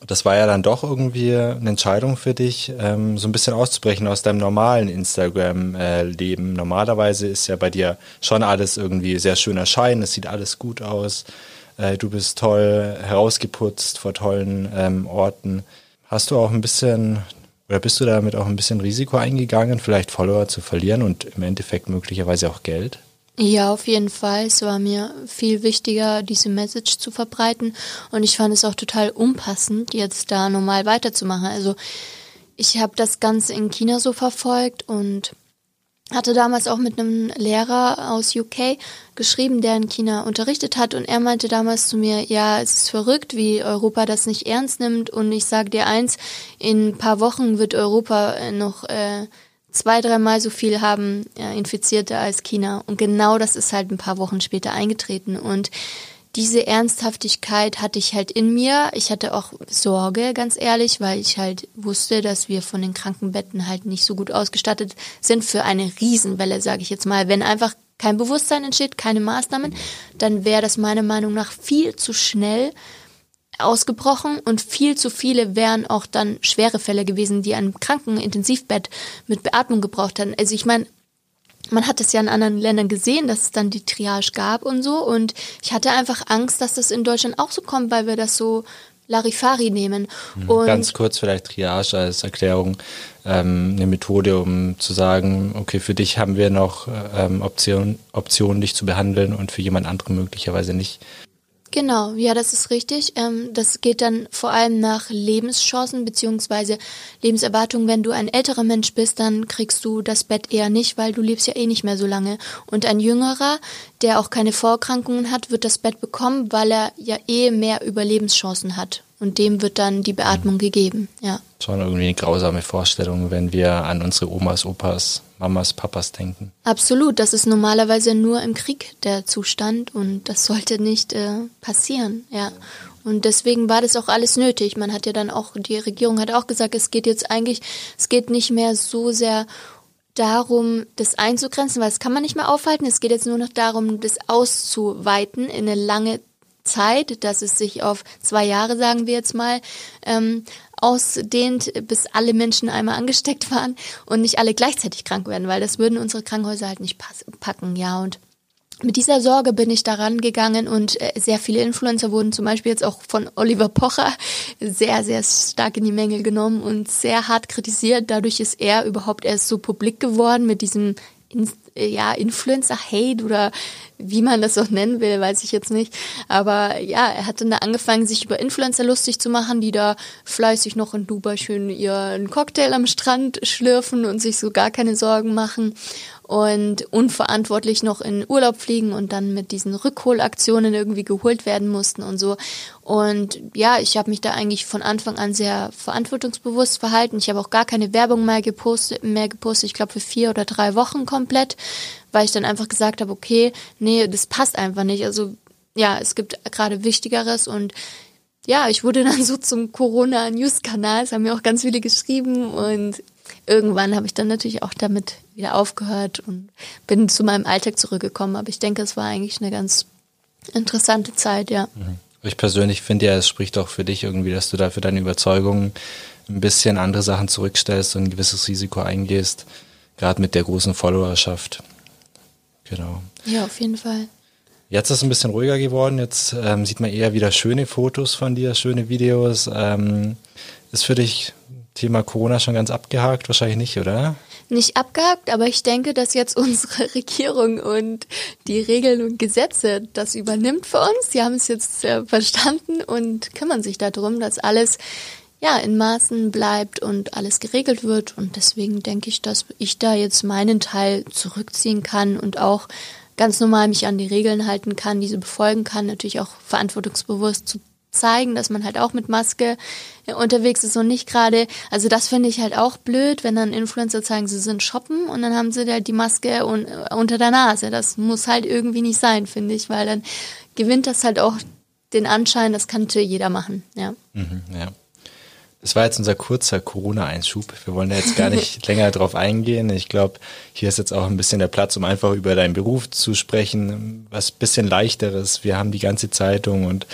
das war ja dann doch irgendwie eine Entscheidung für dich, ähm, so ein bisschen auszubrechen aus deinem normalen Instagram-Leben. Normalerweise ist ja bei dir schon alles irgendwie sehr schön erscheinen, es sieht alles gut aus, äh, du bist toll herausgeputzt vor tollen ähm, Orten. Hast du auch ein bisschen oder bist du damit auch ein bisschen Risiko eingegangen, vielleicht Follower zu verlieren und im Endeffekt möglicherweise auch Geld?
Ja, auf jeden Fall. Es war mir viel wichtiger, diese Message zu verbreiten. Und ich fand es auch total unpassend, jetzt da normal weiterzumachen. Also ich habe das Ganze in China so verfolgt und hatte damals auch mit einem Lehrer aus UK geschrieben, der in China unterrichtet hat. Und er meinte damals zu mir, ja, es ist verrückt, wie Europa das nicht ernst nimmt. Und ich sage dir eins, in ein paar Wochen wird Europa noch... Äh, zwei, dreimal so viel haben ja, Infizierte als China. Und genau das ist halt ein paar Wochen später eingetreten. Und diese Ernsthaftigkeit hatte ich halt in mir. Ich hatte auch Sorge, ganz ehrlich, weil ich halt wusste, dass wir von den Krankenbetten halt nicht so gut ausgestattet sind für eine Riesenwelle, sage ich jetzt mal. Wenn einfach kein Bewusstsein entsteht, keine Maßnahmen, dann wäre das meiner Meinung nach viel zu schnell ausgebrochen und viel zu viele wären auch dann schwere Fälle gewesen, die ein Krankenintensivbett mit Beatmung gebraucht hätten. Also ich meine, man hat es ja in anderen Ländern gesehen, dass es dann die Triage gab und so. Und ich hatte einfach Angst, dass das in Deutschland auch so kommt, weil wir das so Larifari nehmen.
Mhm. Und Ganz kurz vielleicht Triage als Erklärung, ähm, eine Methode, um zu sagen, okay, für dich haben wir noch ähm, Optionen, Optionen, dich zu behandeln und für jemand anderen möglicherweise nicht.
Genau, ja, das ist richtig. Ähm, das geht dann vor allem nach Lebenschancen beziehungsweise Lebenserwartung. Wenn du ein älterer Mensch bist, dann kriegst du das Bett eher nicht, weil du lebst ja eh nicht mehr so lange. Und ein jüngerer, der auch keine Vorerkrankungen hat, wird das Bett bekommen, weil er ja eh mehr Überlebenschancen hat. Und dem wird dann die Beatmung gegeben, ja.
Schon irgendwie eine grausame Vorstellung, wenn wir an unsere Omas, Opas, Mamas, Papas denken.
Absolut, das ist normalerweise nur im Krieg der Zustand und das sollte nicht äh, passieren, ja. Und deswegen war das auch alles nötig. Man hat ja dann auch, die Regierung hat auch gesagt, es geht jetzt eigentlich, es geht nicht mehr so sehr darum, das einzugrenzen, weil das kann man nicht mehr aufhalten. Es geht jetzt nur noch darum, das auszuweiten in eine lange Zeit, dass es sich auf zwei Jahre, sagen wir jetzt mal, ähm, ausdehnt, bis alle Menschen einmal angesteckt waren und nicht alle gleichzeitig krank werden, weil das würden unsere Krankenhäuser halt nicht packen, ja. Und mit dieser Sorge bin ich daran gegangen und äh, sehr viele Influencer wurden zum Beispiel jetzt auch von Oliver Pocher sehr, sehr stark in die Menge genommen und sehr hart kritisiert. Dadurch ist er überhaupt erst so publik geworden mit diesem ja, Influencer-Hate oder wie man das auch nennen will, weiß ich jetzt nicht. Aber ja, er hat dann da angefangen, sich über Influencer lustig zu machen, die da fleißig noch in Dubai schön ihren Cocktail am Strand schlürfen und sich so gar keine Sorgen machen und unverantwortlich noch in Urlaub fliegen und dann mit diesen Rückholaktionen irgendwie geholt werden mussten und so. Und ja, ich habe mich da eigentlich von Anfang an sehr verantwortungsbewusst verhalten. Ich habe auch gar keine Werbung mehr gepostet, mehr gepostet, ich glaube für vier oder drei Wochen komplett, weil ich dann einfach gesagt habe, okay, nee, das passt einfach nicht. Also ja, es gibt gerade Wichtigeres und ja, ich wurde [LAUGHS] dann so zum Corona-News-Kanal, es haben mir auch ganz viele geschrieben und irgendwann habe ich dann natürlich auch damit wieder aufgehört und bin zu meinem Alltag zurückgekommen. Aber ich denke, es war eigentlich eine ganz interessante Zeit, ja.
Mhm. Ich persönlich finde ja, es spricht auch für dich irgendwie, dass du da für deine Überzeugungen ein bisschen andere Sachen zurückstellst und ein gewisses Risiko eingehst, gerade mit der großen Followerschaft. Genau.
Ja, auf jeden Fall.
Jetzt ist es ein bisschen ruhiger geworden. Jetzt ähm, sieht man eher wieder schöne Fotos von dir, schöne Videos. Ähm, ist für dich Thema Corona schon ganz abgehakt? Wahrscheinlich nicht, oder?
Nicht abgehakt, aber ich denke, dass jetzt unsere [LAUGHS] Regierung und die Regeln und Gesetze das übernimmt für uns. Die haben es jetzt äh, verstanden und kümmern sich darum, dass alles ja in Maßen bleibt und alles geregelt wird. Und deswegen denke ich, dass ich da jetzt meinen Teil zurückziehen kann und auch ganz normal mich an die Regeln halten kann, diese befolgen kann, natürlich auch verantwortungsbewusst zu zeigen, dass man halt auch mit Maske unterwegs ist und nicht gerade, also das finde ich halt auch blöd, wenn dann Influencer zeigen, sie sind shoppen und dann haben sie halt die Maske un unter der Nase. Das muss halt irgendwie nicht sein, finde ich, weil dann gewinnt das halt auch den Anschein, das könnte jeder machen, ja.
Mhm, ja. Das war jetzt unser kurzer Corona-Einschub. Wir wollen da jetzt gar nicht [LAUGHS] länger drauf eingehen. Ich glaube, hier ist jetzt auch ein bisschen der Platz, um einfach über deinen Beruf zu sprechen. Was bisschen leichteres. Wir haben die ganze Zeitung und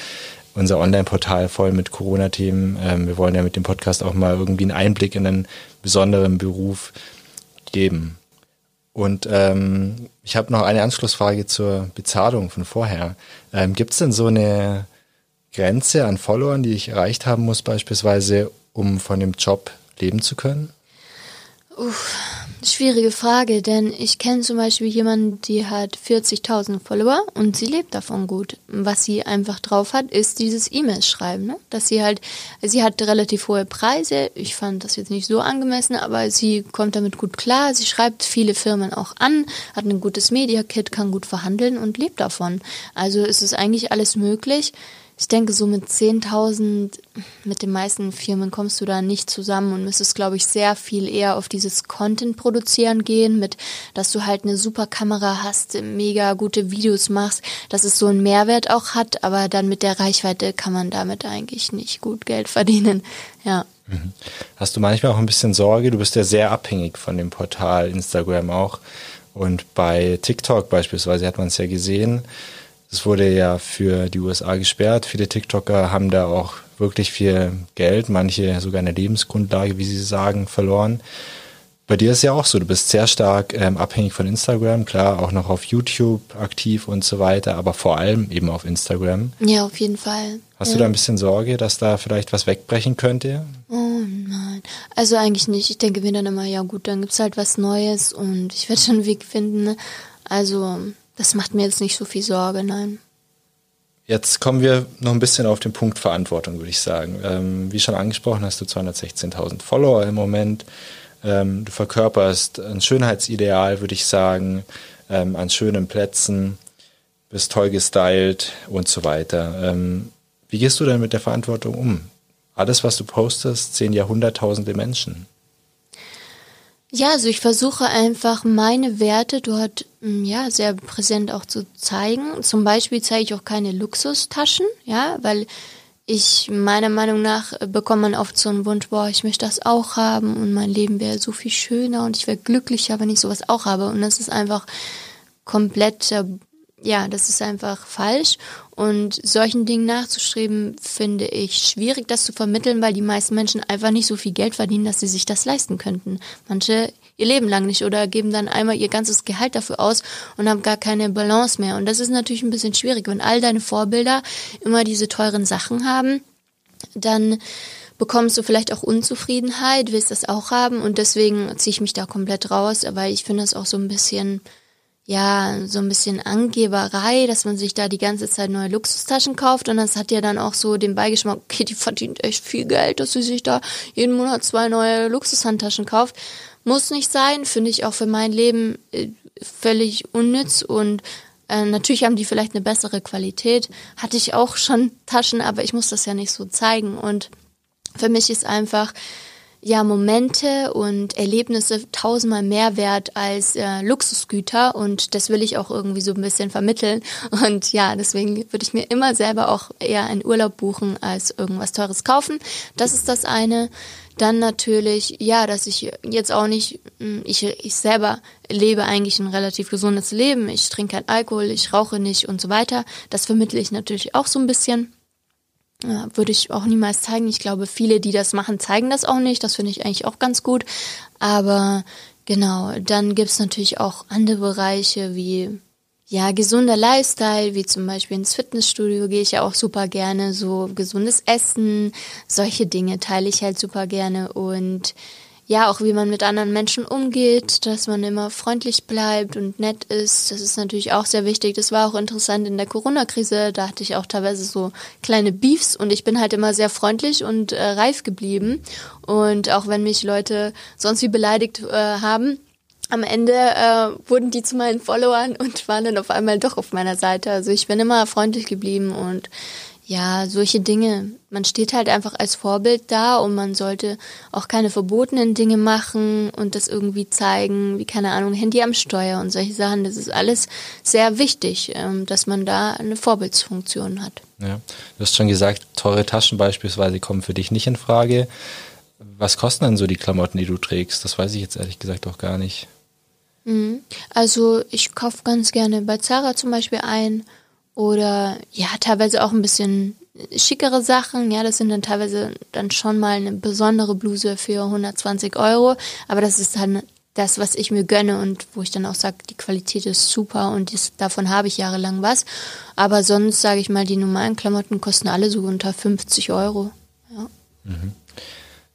unser Online-Portal voll mit Corona-Themen. Ähm, wir wollen ja mit dem Podcast auch mal irgendwie einen Einblick in einen besonderen Beruf geben. Und ähm, ich habe noch eine Anschlussfrage zur Bezahlung von vorher. Ähm, Gibt es denn so eine Grenze an Followern, die ich erreicht haben muss, beispielsweise, um von dem Job leben zu können?
Uff, schwierige Frage, denn ich kenne zum Beispiel jemanden, die hat 40.000 Follower und sie lebt davon gut. Was sie einfach drauf hat, ist dieses E-Mails schreiben, ne? dass sie halt, sie hat relativ hohe Preise. Ich fand das jetzt nicht so angemessen, aber sie kommt damit gut klar. Sie schreibt viele Firmen auch an, hat ein gutes Media Kit, kann gut verhandeln und lebt davon. Also ist es eigentlich alles möglich ich denke, so mit 10.000, mit den meisten Firmen kommst du da nicht zusammen und müsstest, glaube ich, sehr viel eher auf dieses Content produzieren gehen, mit, dass du halt eine super Kamera hast, mega gute Videos machst, dass es so einen Mehrwert auch hat, aber dann mit der Reichweite kann man damit eigentlich nicht gut Geld verdienen, ja.
Mhm. Hast du manchmal auch ein bisschen Sorge? Du bist ja sehr abhängig von dem Portal Instagram auch. Und bei TikTok beispielsweise hat man es ja gesehen, es wurde ja für die USA gesperrt. Viele TikToker haben da auch wirklich viel Geld, manche sogar eine Lebensgrundlage, wie sie sagen, verloren. Bei dir ist ja auch so, du bist sehr stark ähm, abhängig von Instagram, klar, auch noch auf YouTube aktiv und so weiter, aber vor allem eben auf Instagram.
Ja, auf jeden Fall.
Hast
ja.
du da ein bisschen Sorge, dass da vielleicht was wegbrechen könnte?
Oh nein. Also eigentlich nicht. Ich denke mir dann immer, ja gut, dann gibt es halt was Neues und ich werde schon einen Weg finden. Ne? Also das macht mir jetzt nicht so viel Sorge, nein.
Jetzt kommen wir noch ein bisschen auf den Punkt Verantwortung, würde ich sagen. Ähm, wie schon angesprochen, hast du 216.000 Follower im Moment. Ähm, du verkörperst ein Schönheitsideal, würde ich sagen, ähm, an schönen Plätzen, bist toll gestylt und so weiter. Ähm, wie gehst du denn mit der Verantwortung um? Alles, was du postest, sehen ja hunderttausende Menschen.
Ja, also ich versuche einfach meine Werte dort mm, ja sehr präsent auch zu zeigen. Zum Beispiel zeige ich auch keine Luxustaschen, ja, weil ich meiner Meinung nach äh, bekommt man oft so einen Wunsch, boah, ich möchte das auch haben und mein Leben wäre so viel schöner und ich wäre glücklicher, wenn ich sowas auch habe. Und das ist einfach komplett ja, das ist einfach falsch. Und solchen Dingen nachzustreben, finde ich schwierig, das zu vermitteln, weil die meisten Menschen einfach nicht so viel Geld verdienen, dass sie sich das leisten könnten. Manche ihr Leben lang nicht oder geben dann einmal ihr ganzes Gehalt dafür aus und haben gar keine Balance mehr. Und das ist natürlich ein bisschen schwierig, wenn all deine Vorbilder immer diese teuren Sachen haben, dann bekommst du vielleicht auch Unzufriedenheit, willst das auch haben und deswegen ziehe ich mich da komplett raus, weil ich finde das auch so ein bisschen ja, so ein bisschen Angeberei, dass man sich da die ganze Zeit neue Luxustaschen kauft und das hat ja dann auch so den Beigeschmack, okay, die verdient echt viel Geld, dass sie sich da jeden Monat zwei neue Luxushandtaschen kauft. Muss nicht sein, finde ich auch für mein Leben äh, völlig unnütz und äh, natürlich haben die vielleicht eine bessere Qualität. Hatte ich auch schon Taschen, aber ich muss das ja nicht so zeigen und für mich ist einfach, ja Momente und Erlebnisse tausendmal mehr wert als äh, Luxusgüter und das will ich auch irgendwie so ein bisschen vermitteln [LAUGHS] und ja, deswegen würde ich mir immer selber auch eher einen Urlaub buchen als irgendwas teures kaufen. Das ist das eine. Dann natürlich, ja, dass ich jetzt auch nicht, hm, ich, ich selber lebe eigentlich ein relativ gesundes Leben. Ich trinke keinen Alkohol, ich rauche nicht und so weiter. Das vermittle ich natürlich auch so ein bisschen. Würde ich auch niemals zeigen. Ich glaube, viele, die das machen, zeigen das auch nicht. Das finde ich eigentlich auch ganz gut. Aber genau, dann gibt es natürlich auch andere Bereiche wie ja, gesunder Lifestyle, wie zum Beispiel ins Fitnessstudio gehe ich ja auch super gerne, so gesundes Essen, solche Dinge teile ich halt super gerne und ja, auch wie man mit anderen Menschen umgeht, dass man immer freundlich bleibt und nett ist, das ist natürlich auch sehr wichtig. Das war auch interessant in der Corona-Krise, da hatte ich auch teilweise so kleine Beefs und ich bin halt immer sehr freundlich und äh, reif geblieben und auch wenn mich Leute sonst wie beleidigt äh, haben, am Ende äh, wurden die zu meinen Followern und waren dann auf einmal doch auf meiner Seite. Also ich bin immer freundlich geblieben und ja, solche Dinge. Man steht halt einfach als Vorbild da und man sollte auch keine verbotenen Dinge machen und das irgendwie zeigen, wie keine Ahnung, Handy am Steuer und solche Sachen. Das ist alles sehr wichtig, ähm, dass man da eine Vorbildsfunktion hat.
Ja, du hast schon gesagt, teure Taschen beispielsweise kommen für dich nicht in Frage. Was kosten denn so die Klamotten, die du trägst? Das weiß ich jetzt ehrlich gesagt auch gar nicht.
Mhm. Also ich kaufe ganz gerne bei Zara zum Beispiel ein oder ja, teilweise auch ein bisschen schickere Sachen. Ja, das sind dann teilweise dann schon mal eine besondere Bluse für 120 Euro. Aber das ist dann das, was ich mir gönne und wo ich dann auch sage, die Qualität ist super und dies, davon habe ich jahrelang was. Aber sonst sage ich mal, die normalen Klamotten kosten alle so unter 50 Euro. Ja. Mhm.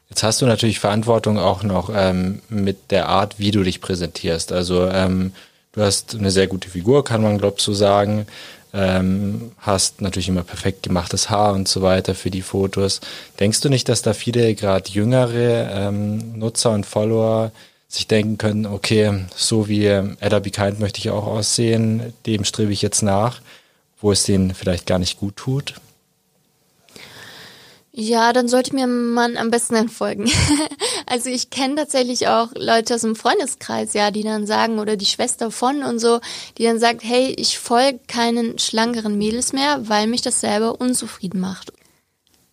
Jetzt hast du natürlich Verantwortung auch noch ähm, mit der Art, wie du dich präsentierst. Also ähm, du hast eine sehr gute Figur, kann man glaube so sagen. Ähm, hast natürlich immer perfekt gemachtes Haar und so weiter für die Fotos. Denkst du nicht, dass da viele gerade jüngere ähm, Nutzer und Follower sich denken können, okay, so wie Ada Be Kind möchte ich auch aussehen, dem strebe ich jetzt nach, wo es denen vielleicht gar nicht gut tut?
Ja, dann sollte mir man am besten entfolgen. [LAUGHS] also ich kenne tatsächlich auch Leute aus dem Freundeskreis, ja, die dann sagen, oder die Schwester von und so, die dann sagt, hey, ich folge keinen schlankeren Mädels mehr, weil mich das selber unzufrieden macht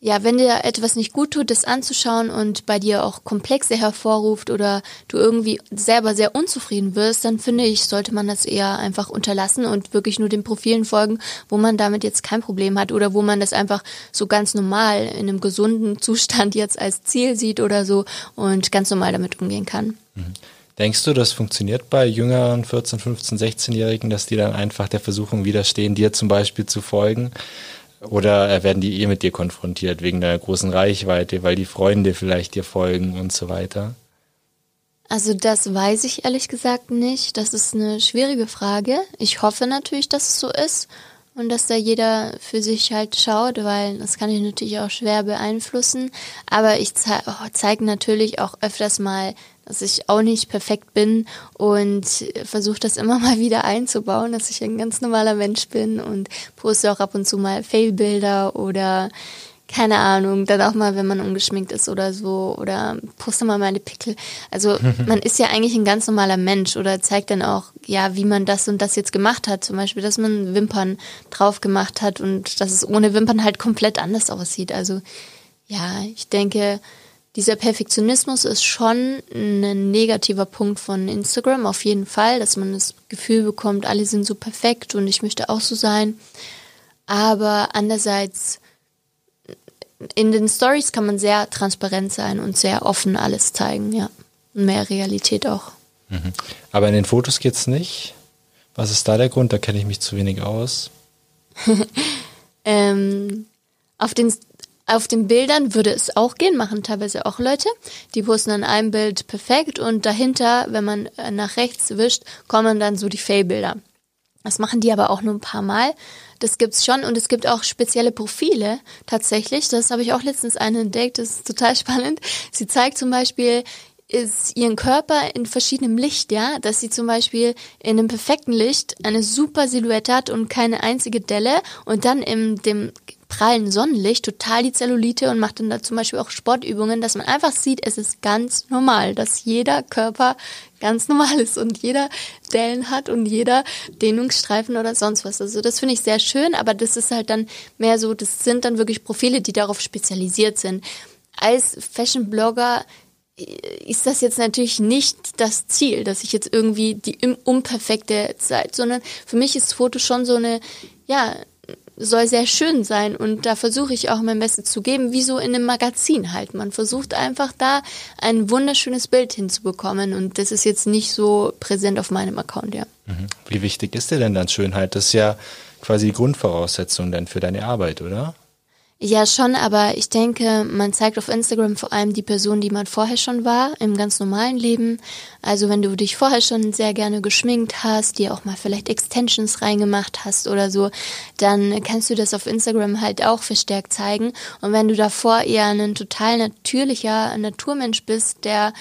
ja, wenn dir etwas nicht gut tut, das anzuschauen und bei dir auch Komplexe hervorruft oder du irgendwie selber sehr unzufrieden wirst, dann finde ich, sollte man das eher einfach unterlassen und wirklich nur den Profilen folgen, wo man damit jetzt kein Problem hat oder wo man das einfach so ganz normal in einem gesunden [LAUGHS] Zustand jetzt als Ziel sieht oder so und ganz normal damit umgehen kann.
Mhm. Denkst du, das funktioniert bei jüngeren 14, 15, 16-Jährigen, dass die dann einfach der Versuchung widerstehen, dir zum Beispiel zu folgen? Oder werden die eh mit dir konfrontiert wegen deiner großen Reichweite, weil die Freunde vielleicht dir folgen und so weiter?
Also das weiß ich ehrlich gesagt nicht. Das ist eine schwierige Frage. Ich hoffe natürlich, dass es so ist und dass da jeder für sich halt schaut, weil das kann ich natürlich auch schwer beeinflussen. Aber ich ze oh, zeige natürlich auch öfters mal dass ich auch nicht perfekt bin und versuche das immer [LAUGHS] mal wieder einzubauen, dass ich ein ganz normaler Mensch bin und poste auch ab und zu mal Failbilder oder keine Ahnung, dann auch mal, wenn man ungeschminkt ist oder so oder poste mal meine Pickel. Also [LAUGHS] man ist ja eigentlich ein ganz normaler Mensch oder zeigt dann auch, ja, wie man das und das jetzt gemacht hat. Zum Beispiel, dass man Wimpern drauf gemacht hat und dass es ohne Wimpern halt komplett anders aussieht. Also ja, ich denke, dieser Perfektionismus ist schon ein negativer Punkt von Instagram, auf jeden Fall, dass man das Gefühl bekommt, alle sind so perfekt und ich möchte auch so sein. Aber andererseits, in den Stories kann man sehr transparent sein und sehr offen alles zeigen, ja. Und mehr Realität auch.
Mhm. Aber in den Fotos geht's nicht. Was ist da der Grund? Da kenne ich mich zu wenig aus. [LAUGHS]
ähm, auf den auf den Bildern würde es auch gehen, machen teilweise auch Leute. Die posten an einem Bild perfekt und dahinter, wenn man äh, nach rechts wischt, kommen dann so die Fail-Bilder. Das machen die aber auch nur ein paar Mal. Das gibt's schon und es gibt auch spezielle Profile tatsächlich. Das habe ich auch letztens eine entdeckt. Das ist total [LAUGHS] spannend. Sie zeigt zum Beispiel ist ihren Körper in verschiedenem Licht, ja, dass sie zum Beispiel in einem perfekten Licht eine super Silhouette hat und keine einzige Delle und dann in dem prallen Sonnenlicht total die Zellulite und macht dann da zum Beispiel auch Sportübungen, dass man einfach sieht, es ist ganz normal, dass jeder Körper ganz normal ist und jeder Dellen hat und jeder Dehnungsstreifen oder sonst was. Also das finde ich sehr schön, aber das ist halt dann mehr so, das sind dann wirklich Profile, die darauf spezialisiert sind. Als Fashion-Blogger ist das jetzt natürlich nicht das Ziel, dass ich jetzt irgendwie die unperfekte Zeit, sondern für mich ist Foto schon so eine, ja, soll sehr schön sein und da versuche ich auch mein Bestes zu geben, wie so in einem Magazin halt. Man versucht einfach da ein wunderschönes Bild hinzubekommen und das ist jetzt nicht so präsent auf meinem Account, ja.
Mhm. Wie wichtig ist dir denn dann Schönheit? Das ist ja quasi die Grundvoraussetzung dann für deine Arbeit, oder?
Ja, schon, aber ich denke, man zeigt auf Instagram vor allem die Person, die man vorher schon war, im ganz normalen Leben. Also wenn du dich vorher schon sehr gerne geschminkt hast, dir auch mal vielleicht Extensions reingemacht hast oder so, dann kannst du das auf Instagram halt auch verstärkt zeigen. Und wenn du davor eher ein total natürlicher Naturmensch bist, der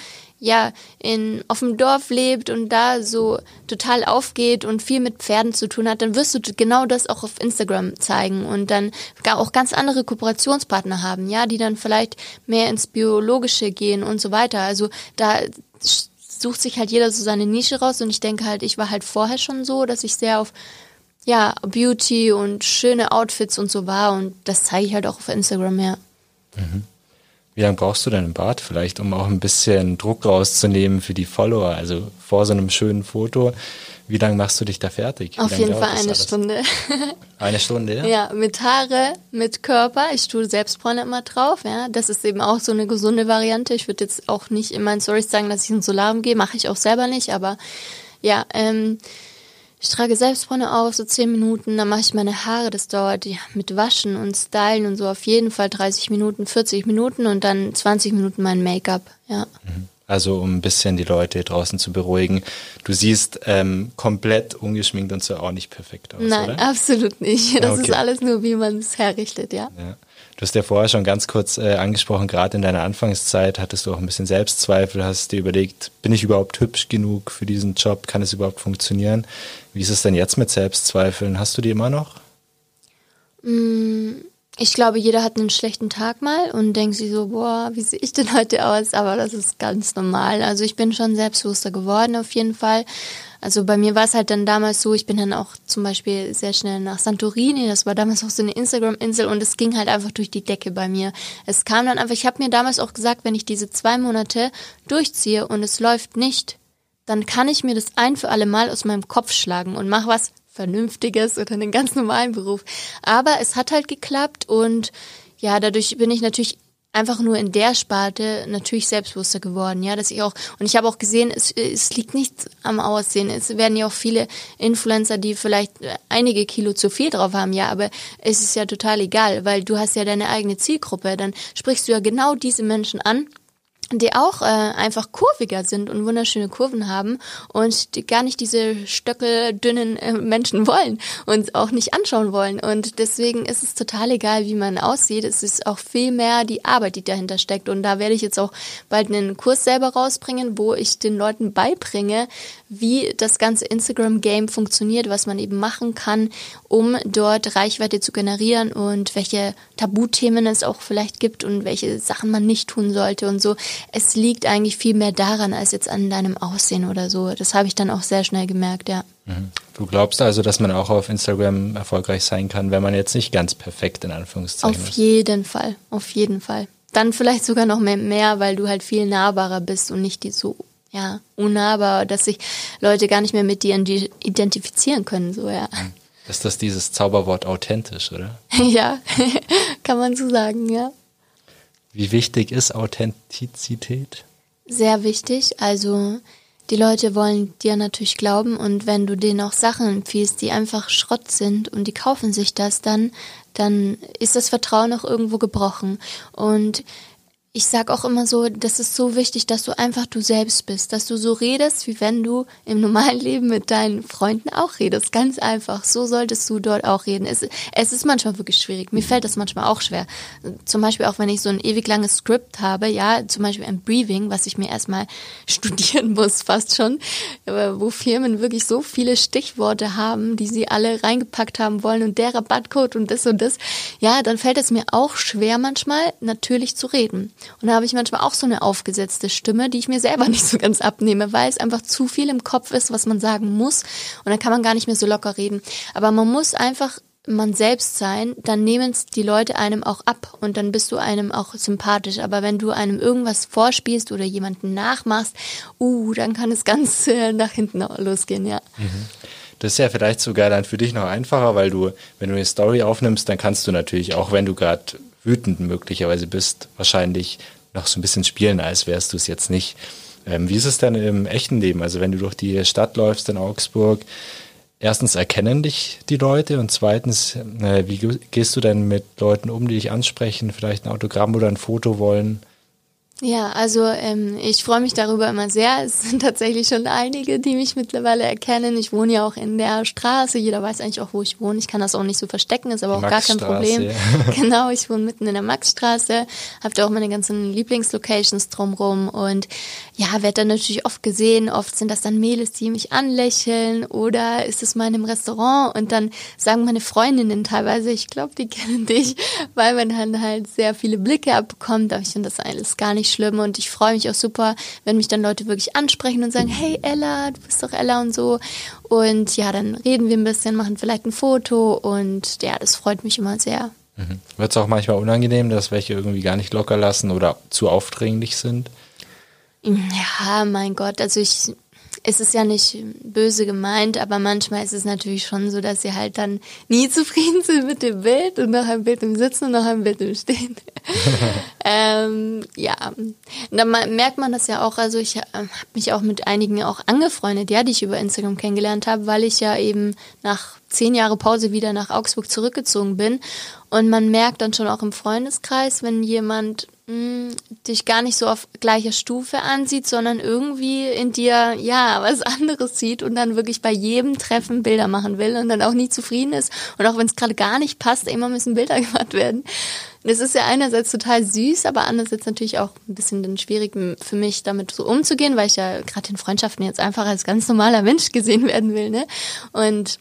ja in auf dem Dorf lebt und da so total aufgeht und viel mit Pferden zu tun hat, dann wirst du genau das auch auf Instagram zeigen und dann auch ganz andere Kooperationspartner haben, ja, die dann vielleicht mehr ins biologische gehen und so weiter. Also da sucht sich halt jeder so seine Nische raus und ich denke halt, ich war halt vorher schon so, dass ich sehr auf ja, Beauty und schöne Outfits und so war und das zeige ich halt auch auf Instagram, ja.
Mhm. Wie lange brauchst du denn im Bad vielleicht, um auch ein bisschen Druck rauszunehmen für die Follower? Also vor so einem schönen Foto, wie lange machst du dich da fertig? Wie
Auf jeden Fall eine Stunde. [LAUGHS]
Eine Stunde, ja?
Ja, mit Haare, mit Körper. Ich tue Selbstbräune immer drauf, ja. Das ist eben auch so eine gesunde Variante. Ich würde jetzt auch nicht in meinen Stories sagen, dass ich ins Solarium gehe, mache ich auch selber nicht, aber ja, ähm, ich trage Selbstbräune auf, so 10 Minuten, dann mache ich meine Haare, das dauert ja, mit Waschen und Stylen und so auf jeden Fall 30 Minuten, 40 Minuten und dann 20 Minuten mein Make-up, ja.
Mhm. Also um ein bisschen die Leute draußen zu beruhigen. Du siehst ähm, komplett ungeschminkt und so auch nicht perfekt aus,
Nein,
oder?
absolut nicht. Das okay. ist alles nur, wie man es herrichtet, ja.
ja. Du hast ja vorher schon ganz kurz äh, angesprochen, gerade in deiner Anfangszeit hattest du auch ein bisschen Selbstzweifel, hast dir überlegt, bin ich überhaupt hübsch genug für diesen Job, kann es überhaupt funktionieren? Wie ist es denn jetzt mit Selbstzweifeln? Hast du die immer noch?
Mm, ich glaube, jeder hat einen schlechten Tag mal und denkt sich so, boah, wie sehe ich denn heute aus? Aber das ist ganz normal. Also ich bin schon selbstbewusster geworden auf jeden Fall. Also bei mir war es halt dann damals so, ich bin dann auch zum Beispiel sehr schnell nach Santorini, das war damals auch so eine Instagram-Insel und es ging halt einfach durch die Decke bei mir. Es kam dann einfach, ich habe mir damals auch gesagt, wenn ich diese zwei Monate durchziehe und es läuft nicht, dann kann ich mir das ein für alle Mal aus meinem Kopf schlagen und mach was Vernünftiges oder einen ganz normalen Beruf. Aber es hat halt geklappt und ja, dadurch bin ich natürlich einfach nur in der Sparte natürlich selbstbewusster geworden, ja, dass ich auch und ich habe auch gesehen, es, es liegt nicht am Aussehen. Es werden ja auch viele Influencer, die vielleicht einige Kilo zu viel drauf haben, ja, aber es ist ja total egal, weil du hast ja deine eigene Zielgruppe, dann sprichst du ja genau diese Menschen an die auch äh, einfach kurviger sind und wunderschöne Kurven haben und die gar nicht diese stöckeldünnen äh, Menschen [LAUGHS] wollen und auch nicht anschauen wollen. Und deswegen ist es total egal, wie man aussieht. Es ist auch viel mehr die Arbeit, die dahinter steckt. Und da werde ich jetzt auch bald einen Kurs selber rausbringen, wo ich den Leuten beibringe, wie das ganze Instagram-Game funktioniert, was man eben machen kann, um dort Reichweite zu generieren und welche Tabuthemen es auch vielleicht gibt und welche Sachen man nicht tun sollte und so. Es liegt eigentlich viel mehr daran als jetzt an deinem Aussehen oder so. Das habe ich dann auch sehr schnell gemerkt, ja.
Mhm. Du glaubst also, dass man auch auf Instagram erfolgreich sein kann, wenn man jetzt nicht ganz perfekt in Anführungszeichen
ist? Auf jeden Fall, auf jeden Fall. Dann vielleicht sogar noch mehr, mehr, weil du halt viel nahbarer bist und nicht die so ja, unnahbar, dass sich Leute gar nicht mehr mit dir identifizieren können, so, ja.
Ist das dieses Zauberwort authentisch, oder? [LAUGHS]
ja, [LAUGHS] kann man so sagen, ja.
Wie wichtig ist Authentizität?
Sehr wichtig. Also die Leute wollen dir natürlich glauben und wenn du denen auch Sachen empfiehlst, die einfach Schrott sind und die kaufen sich das dann, dann ist das Vertrauen auch irgendwo gebrochen. Und ich sag auch immer so, das ist so wichtig, dass du einfach du selbst bist, dass du so redest, wie wenn du im normalen Leben mit deinen Freunden auch redest. Ganz einfach. So solltest du dort auch reden. Es, es ist manchmal wirklich schwierig. Mir fällt das manchmal auch schwer. Zum Beispiel auch, wenn ich so ein ewig langes Skript habe, ja, zum Beispiel ein Briefing, was ich mir erstmal [LAUGHS] studieren muss, fast schon, wo Firmen wirklich so viele Stichworte haben, die sie alle reingepackt haben wollen und der Rabattcode und das und das. Ja, dann fällt es mir auch schwer manchmal, natürlich zu reden. Und da habe ich manchmal auch so eine aufgesetzte Stimme, die ich mir selber [LAUGHS] nicht so ganz abnehme, weil es einfach zu viel im Kopf ist, was man sagen muss. Und dann kann man gar nicht mehr so locker reden. Aber man muss einfach man selbst sein, dann nehmen es die Leute einem auch ab und dann bist du einem auch sympathisch. Aber wenn du einem irgendwas vorspielst oder jemanden nachmachst, uh, dann kann es ganz [LAUGHS] äh, nach hinten losgehen, ja. Mhm.
Das ist ja vielleicht sogar dann für dich noch einfacher, weil du, wenn du eine Story aufnimmst, dann kannst du natürlich, auch wenn du gerade wütend möglicherweise bist, wahrscheinlich noch so ein bisschen spielen, als wärst du es jetzt nicht. Ähm, wie ist es denn im echten Leben? Also wenn du durch die Stadt läufst in Augsburg, erstens erkennen dich die Leute und zweitens, äh, wie gehst du denn mit Leuten um, die dich ansprechen, vielleicht ein Autogramm oder ein Foto wollen?
Ja, also ähm, ich freue mich darüber immer sehr. [LAUGHS] Es sind tatsächlich schon einige, die mich mittlerweile erkennen. Ich wohne ja auch in der Straße. Jeder weiß eigentlich auch, wo ich wohne. Ich kann das auch nicht so verstecken, ist aber auch gar kein Problem. Ja. [LAUGHS] [LAUGHS] Genau, ich wohne mitten in der Maxstraße, habe da auch meine ganzen Lieblingslocations drumrum und ja, werde dann natürlich oft gesehen. Oft sind das dann Mädels, die mich anlächeln oder ist es mal in einem Restaurant und dann sagen meine Freundinnen teilweise, ich glaube, die kennen dich, weil man dann halt sehr viele Blicke abbekommt. Aber ich finde das alles gar nicht schlimm und ich freue mich auch super, wenn mich dann Leute wirklich ansprechen und sagen, hey Ella, du bist doch Ella und so. Und ja, dann reden wir ein bisschen, machen vielleicht ein Foto und ja, das freut mich immer sehr.
Mhm. Wird es auch manchmal unangenehm, dass welche irgendwie gar nicht locker lassen oder zu aufdringlich sind?
Ja, mein Gott, also ich, es ist ja nicht böse gemeint, aber manchmal ist es natürlich schon so, dass sie halt dann nie zufrieden sind mit dem Bild und nach einem Bild im Sitzen und nach einem Bild im Stehen. [LAUGHS] ähm, ja, da merkt man das ja auch. Also ich äh, habe mich auch mit einigen auch angefreundet, ja, die ich über Instagram kennengelernt habe, weil ich ja eben nach zehn Jahre Pause wieder nach Augsburg zurückgezogen bin. Und man merkt dann schon auch im Freundeskreis, wenn jemand mh, dich gar nicht so auf gleicher Stufe ansieht, sondern irgendwie in dir, ja, was anderes sieht und dann wirklich bei jedem Treffen Bilder machen will und dann auch nie zufrieden ist. Und auch wenn es gerade gar nicht passt, immer müssen Bilder [LAUGHS] gemacht werden. Das ist ja einerseits total süß, aber andererseits natürlich auch ein bisschen dann schwierig für mich, damit so umzugehen, weil ich ja gerade in Freundschaften jetzt einfach als ganz normaler Mensch gesehen werden will, ne? Und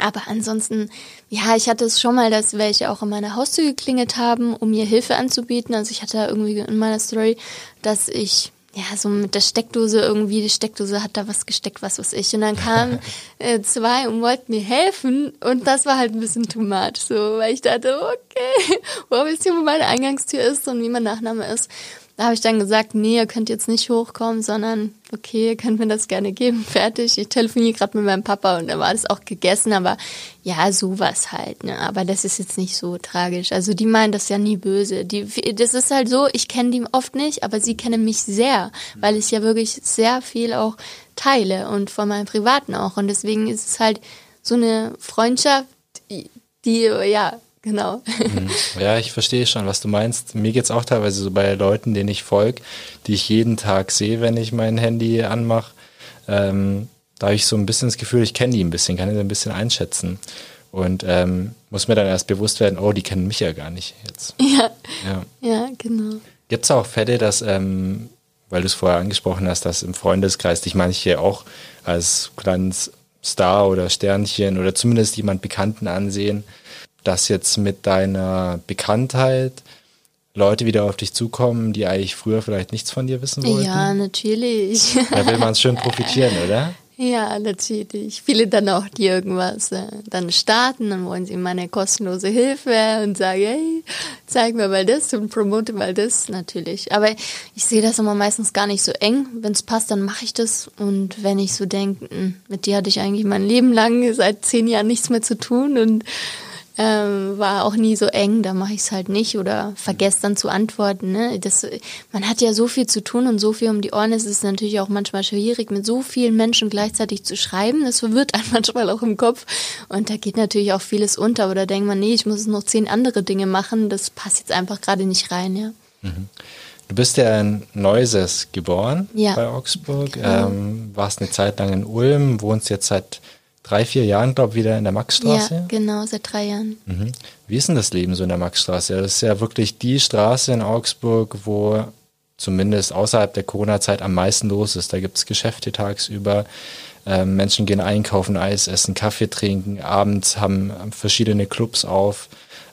aber ansonsten, ja, ich hatte es schon mal, dass welche auch in meiner Haustür geklingelt haben, um mir Hilfe anzubieten. Also ich hatte irgendwie in meiner Story, dass ich ja, so mit der Steckdose irgendwie, die Steckdose hat da was gesteckt, was weiß ich. Und dann kamen [LAUGHS] äh, zwei und wollten mir helfen und das war halt ein bisschen too much, so, weil ich dachte, okay, [LAUGHS] wo wisst ihr, wo meine Eingangstür ist und wie mein Nachname ist. Da habe ich dann gesagt, nee, ihr könnt jetzt nicht hochkommen, sondern okay, ihr könnt mir das gerne geben, [LAUGHS] fertig. Ich telefoniere gerade mit meinem Papa und da war das auch gegessen, aber ja, sowas halt, ne? Aber das ist jetzt nicht so tragisch. Also die meinen das ja nie böse. Die, das ist halt so, ich kenne die oft nicht, aber sie kennen mich sehr, weil ich ja wirklich sehr viel auch teile und von meinem Privaten auch. Und deswegen ist es halt so eine Freundschaft, die, die ja, Genau.
Mhm. Ja, ich verstehe schon, was du meinst. Mir geht es auch teilweise so bei Leuten, denen ich folge, die ich jeden Tag sehe, wenn ich mein Handy anmache. Ähm, da habe ich so ein bisschen das Gefühl, ich kenne die ein bisschen, kann die ein bisschen einschätzen. Und ähm, muss mir dann erst bewusst werden, oh, die kennen mich ja gar nicht jetzt. [LAUGHS]
Ja, ja, ja genau.
Gibt es auch Fälle, dass, ähm, weil du es vorher angesprochen hast, dass im Freundeskreis dich manche auch als kleines Star oder Sternchen oder zumindest jemand Bekannten ansehen, dass jetzt mit deiner Bekanntheit Leute wieder auf dich zukommen, die eigentlich früher vielleicht nichts von dir wissen wollten?
Ja, natürlich.
Da will man es schön profitieren, oder?
Ja, natürlich. Viele dann auch, die irgendwas äh, dann starten, dann wollen sie meine kostenlose Hilfe und sagen, hey, zeig mir mal das und promote mal das, natürlich. Aber ich sehe das immer meistens gar nicht so eng. Wenn es passt, dann mache ich das. Und wenn ich so denke, hm, mit dir hatte ich eigentlich mein Leben lang seit zehn Jahren nichts mehr zu tun und ähm, war auch nie so eng, da mache ich es halt nicht oder vergesse dann zu antworten. Ne? Das, man hat ja so viel zu tun und so viel um die Ohren. Es ist natürlich auch manchmal schwierig, mit so vielen Menschen gleichzeitig zu schreiben. Das verwirrt einen [LAUGHS] manchmal auch im Kopf. Und da geht natürlich auch vieles unter. Oder denkt man, nee, ich muss noch zehn andere Dinge machen. Das passt jetzt einfach gerade nicht rein. Ja.
Mhm. Du bist ja in Neuses geboren
ja.
bei Augsburg, genau. ähm, warst eine Zeit lang in Ulm, wohnst jetzt seit drei, vier Jahren, glaube ich, wieder in der Maxstraße.
Ja, genau, seit drei Jahren.
Mhm. Wie ist denn das Leben so in der Maxstraße? Das ist ja wirklich die Straße in Augsburg, wo zumindest außerhalb der Corona-Zeit am meisten los ist. Da gibt es Geschäfte tagsüber. Ähm, Menschen gehen einkaufen, Eis essen, Kaffee trinken. Abends haben verschiedene Clubs auf.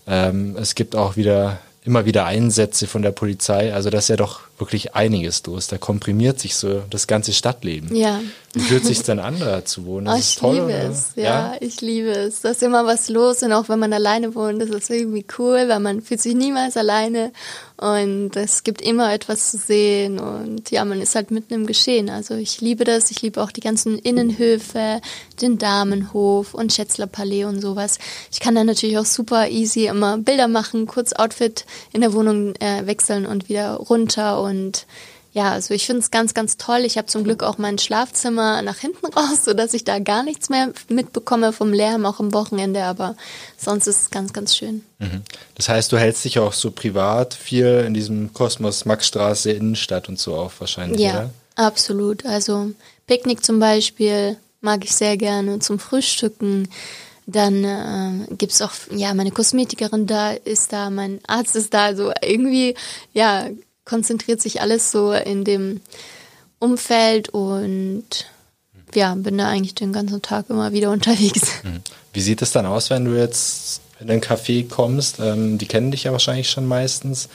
Ähm, es gibt auch wieder immer wieder Einsätze von der Polizei. Also das ist ja doch wirklich einiges los. Da komprimiert sich so das ganze Stadtleben.
Ja.
Wie fühlt sich dann an, da zu wohnen?
Oh, ich toll, liebe oder? es, ja, ja, ich liebe es. Da ist immer was los und auch wenn man alleine wohnt, das ist irgendwie cool, weil man fühlt sich niemals alleine und es gibt immer etwas zu sehen und ja, man ist halt mitten im Geschehen. Also ich liebe das, ich liebe auch die ganzen Innenhöfe, den Damenhof und Schätzler Palais und sowas. Ich kann dann natürlich auch super easy immer Bilder machen, kurz Outfit in der Wohnung äh, wechseln und wieder runter und ja, also ich finde es ganz, ganz toll. Ich habe zum Glück auch mein Schlafzimmer nach hinten raus, [LAUGHS] sodass ich da gar nichts mehr mitbekomme vom Lärm, auch am Wochenende. Aber sonst ist es ganz, ganz schön.
Mhm. Das heißt, du hältst dich auch so privat viel in diesem Kosmos Maxstraße Innenstadt und so auf wahrscheinlich,
ja,
oder?
absolut. Also Picknick zum Beispiel mag ich sehr gerne zum Frühstücken. Dann äh, gibt es auch, ja, meine Kosmetikerin da ist da, mein Arzt ist da. Also irgendwie, ja, konzentriert sich alles so in dem Umfeld und ja, bin da eigentlich den ganzen Tag immer wieder [LAUGHS] unterwegs.
Mhm. Wie sieht es dann aus, wenn du jetzt in ein Café kommst? Ähm, die kennen dich ja wahrscheinlich schon meistens.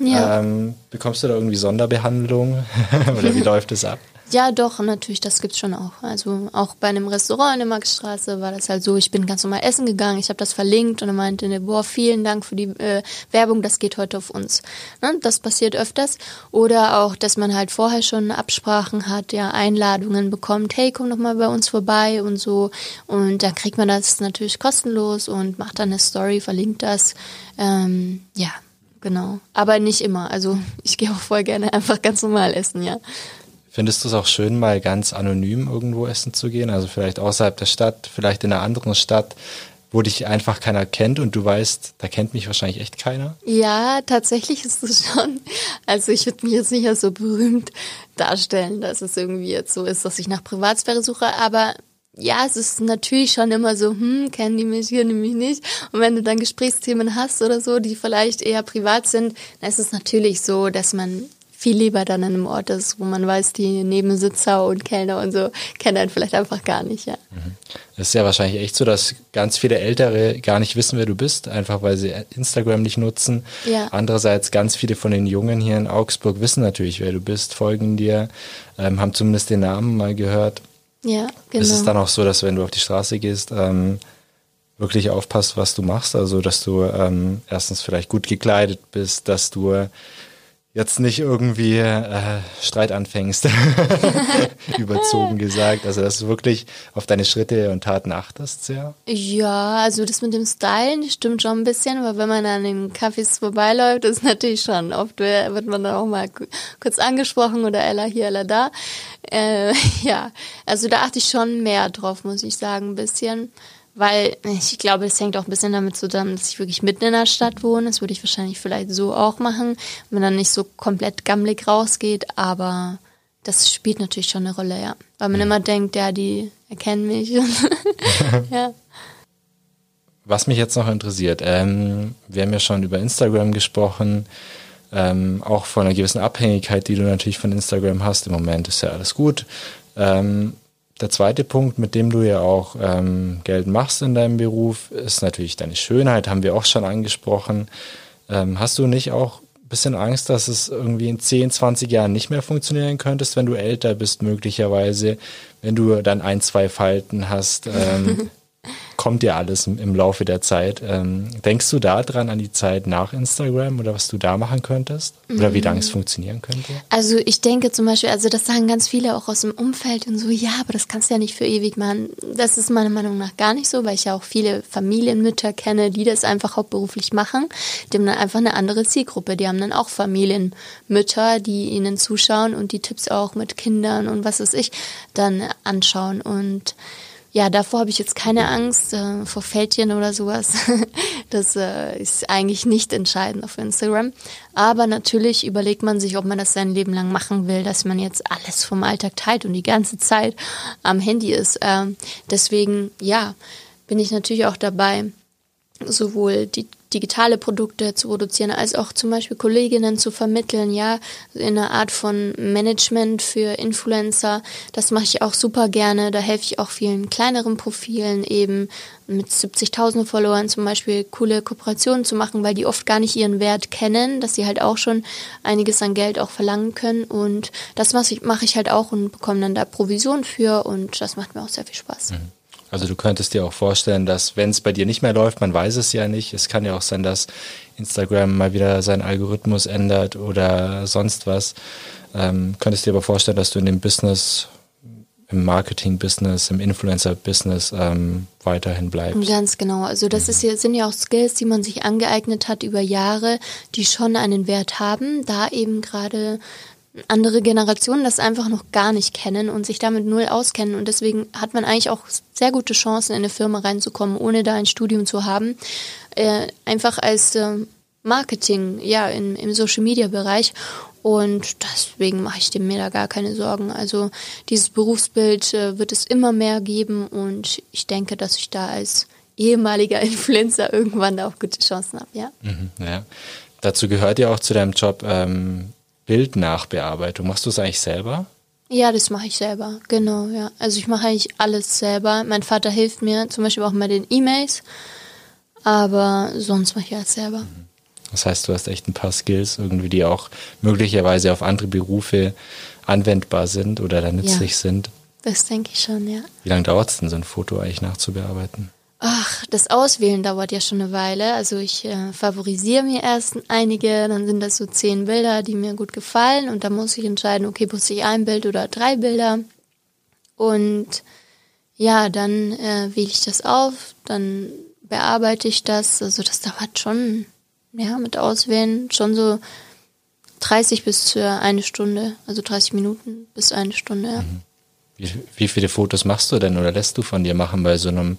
Ja. Ähm, bekommst du da irgendwie Sonderbehandlung [LAUGHS] oder wie [LAUGHS] läuft es ab?
Ja, doch, natürlich, das gibt's schon auch. Also auch bei einem Restaurant in der Maxstraße war das halt so, ich bin ganz normal essen gegangen, ich habe das verlinkt und er meinte, ne, boah, vielen Dank für die äh, Werbung, das geht heute auf uns. Ne? Das passiert öfters. Oder auch, dass man halt vorher schon Absprachen hat, ja, Einladungen bekommt, hey, komm doch mal bei uns vorbei und so. Und da kriegt man das natürlich kostenlos und macht dann eine Story, verlinkt das. Ähm, ja, genau. Aber nicht immer. Also [LAUGHS] ich gehe auch voll gerne einfach ganz normal essen, ja.
Findest du es auch schön, mal ganz anonym irgendwo essen zu gehen? Also vielleicht außerhalb der Stadt, vielleicht in einer anderen Stadt, wo dich einfach keiner kennt und du weißt, da kennt mich wahrscheinlich echt keiner?
Ja, tatsächlich ist es schon. Also ich würde mich jetzt nicht als so berühmt darstellen, dass es irgendwie jetzt so ist, dass ich nach Privatsphäre suche, aber ja, es ist natürlich schon immer so, hm, kennen die mich, kennen die mich nicht. Und wenn du dann Gesprächsthemen hast oder so, die vielleicht eher privat sind, dann ist es natürlich so, dass man viel lieber dann an einem Ort ist, wo man weiß, die Nebensitzer und Kellner und so kennen einen vielleicht einfach gar nicht, ja.
Mhm. Es ist ja wahrscheinlich echt so, dass ganz viele Ältere gar nicht wissen, wer du bist, einfach weil sie Instagram nicht nutzen. Ja. Andererseits ganz viele von den Jungen hier in Augsburg wissen natürlich, wer du bist, folgen dir, ähm, haben zumindest den Namen mal gehört.
Ja, genau.
Ist es dann auch so, dass wenn du auf die Straße gehst, ähm, wirklich aufpasst, was du machst? Also, dass du ähm, erstens vielleicht gut gekleidet bist, dass du jetzt nicht irgendwie äh, Streit anfängst, [LAUGHS] überzogen gesagt. Also dass du wirklich auf deine Schritte und Taten achtest, sehr.
Ja, also das mit dem Stylen stimmt schon ein bisschen, aber wenn man an den Cafés vorbeiläuft, ist natürlich schon. Oft wird man dann auch mal kurz angesprochen oder Ella hier, Ella da. Äh, [LAUGHS] ja, also da achte ich schon mehr drauf, muss ich sagen, ein bisschen weil ich glaube, es hängt auch ein bisschen damit zusammen, dass ich wirklich mitten in der Stadt wohne. Das würde ich wahrscheinlich vielleicht so auch machen, wenn man dann nicht so komplett gammelig rausgeht, aber das spielt natürlich schon eine Rolle, ja. Weil man mhm. immer denkt, ja, die erkennen mich. [LAUGHS] ja.
Was mich jetzt noch interessiert, ähm, wir haben ja schon über Instagram gesprochen, ähm, auch von einer gewissen Abhängigkeit, die du natürlich von Instagram hast. Im Moment ist ja alles gut. Ähm, der zweite Punkt, mit dem du ja auch ähm, Geld machst in deinem Beruf, ist natürlich deine Schönheit, haben wir auch schon angesprochen. Ähm, hast du nicht auch ein bisschen Angst, dass es irgendwie in 10, 20 Jahren nicht mehr funktionieren könntest, wenn du älter bist, möglicherweise, wenn du dann ein, zwei Falten hast? Ähm, [LAUGHS] kommt ja alles im, Laufe der Zeit. Ähm, denkst du da dran an die Zeit nach Instagram oder was du da machen könntest? Oder wie lange es mhm. funktionieren könnte?
Also ich denke zum Beispiel, also das sagen ganz viele auch aus dem Umfeld und so, ja, aber das kannst du ja nicht für ewig machen. Das ist meiner Meinung nach gar nicht so, weil ich ja auch viele Familienmütter kenne, die das einfach hauptberuflich machen. Die haben dann einfach eine andere Zielgruppe. Die haben dann auch Familienmütter, die ihnen zuschauen und die Tipps auch mit Kindern und was weiß ich dann anschauen und ja, davor habe ich jetzt keine Angst äh, vor Fältchen oder sowas. [LAUGHS] das äh, ist eigentlich nicht entscheidend auf Instagram. Aber natürlich überlegt man sich, ob man das sein Leben lang machen will, dass man jetzt alles vom Alltag teilt und die ganze Zeit am Handy ist. Ähm, deswegen, ja, bin ich natürlich auch dabei, sowohl die digitale Produkte zu produzieren, als auch zum Beispiel Kolleginnen zu vermitteln, ja, in einer Art von Management für Influencer. Das mache ich auch super gerne. Da helfe ich auch vielen kleineren Profilen eben mit 70.000 Followern zum Beispiel coole Kooperationen zu machen, weil die oft gar nicht ihren Wert kennen, dass sie halt auch schon einiges an Geld auch verlangen können. Und das mache ich, mache ich halt auch und bekomme dann da Provision für und das macht mir auch sehr viel Spaß. Mhm.
Also du könntest dir auch vorstellen, dass wenn es bei dir nicht mehr läuft, man weiß es ja nicht. Es kann ja auch sein, dass Instagram mal wieder seinen Algorithmus ändert oder sonst was. Ähm, könntest dir aber vorstellen, dass du in dem Business, im Marketing-Business, im Influencer-Business ähm, weiterhin bleibst.
Ganz genau. Also das ist ja, sind ja auch Skills, die man sich angeeignet hat über Jahre, die schon einen Wert haben, da eben gerade andere Generationen das einfach noch gar nicht kennen und sich damit null auskennen. Und deswegen hat man eigentlich auch sehr gute Chancen, in eine Firma reinzukommen, ohne da ein Studium zu haben. Äh, einfach als äh, Marketing, ja, in, im Social Media Bereich. Und deswegen mache ich mir da gar keine Sorgen. Also dieses Berufsbild äh, wird es immer mehr geben und ich denke, dass ich da als ehemaliger [LAUGHS] Influencer irgendwann auch gute Chancen habe, ja.
Mhm, ja. Dazu gehört ja auch zu deinem Job ähm, Bildnachbearbeitung. Machst du es eigentlich selber?
Ja, das mache ich selber, genau, ja. Also ich mache eigentlich alles selber. Mein Vater hilft mir zum Beispiel auch mit den E-Mails, aber sonst mache ich alles selber. Mhm.
Das heißt, du hast echt ein paar Skills irgendwie, die auch möglicherweise auf andere Berufe anwendbar sind oder da nützlich ja, sind.
Das denke ich schon, ja.
Wie lange dauert es denn, so ein Foto eigentlich nachzubearbeiten?
Ach, das Auswählen dauert ja schon eine Weile. Also ich äh, favorisiere mir erst einige, dann sind das so zehn Bilder, die mir gut gefallen und dann muss ich entscheiden, okay, muss ich ein Bild oder drei Bilder. Und ja, dann äh, wähle ich das auf, dann bearbeite ich das. Also das dauert schon, ja, mit Auswählen schon so 30 bis eine Stunde, also 30 Minuten bis eine Stunde. Mhm.
Wie, wie viele Fotos machst du denn oder lässt du von dir machen bei so einem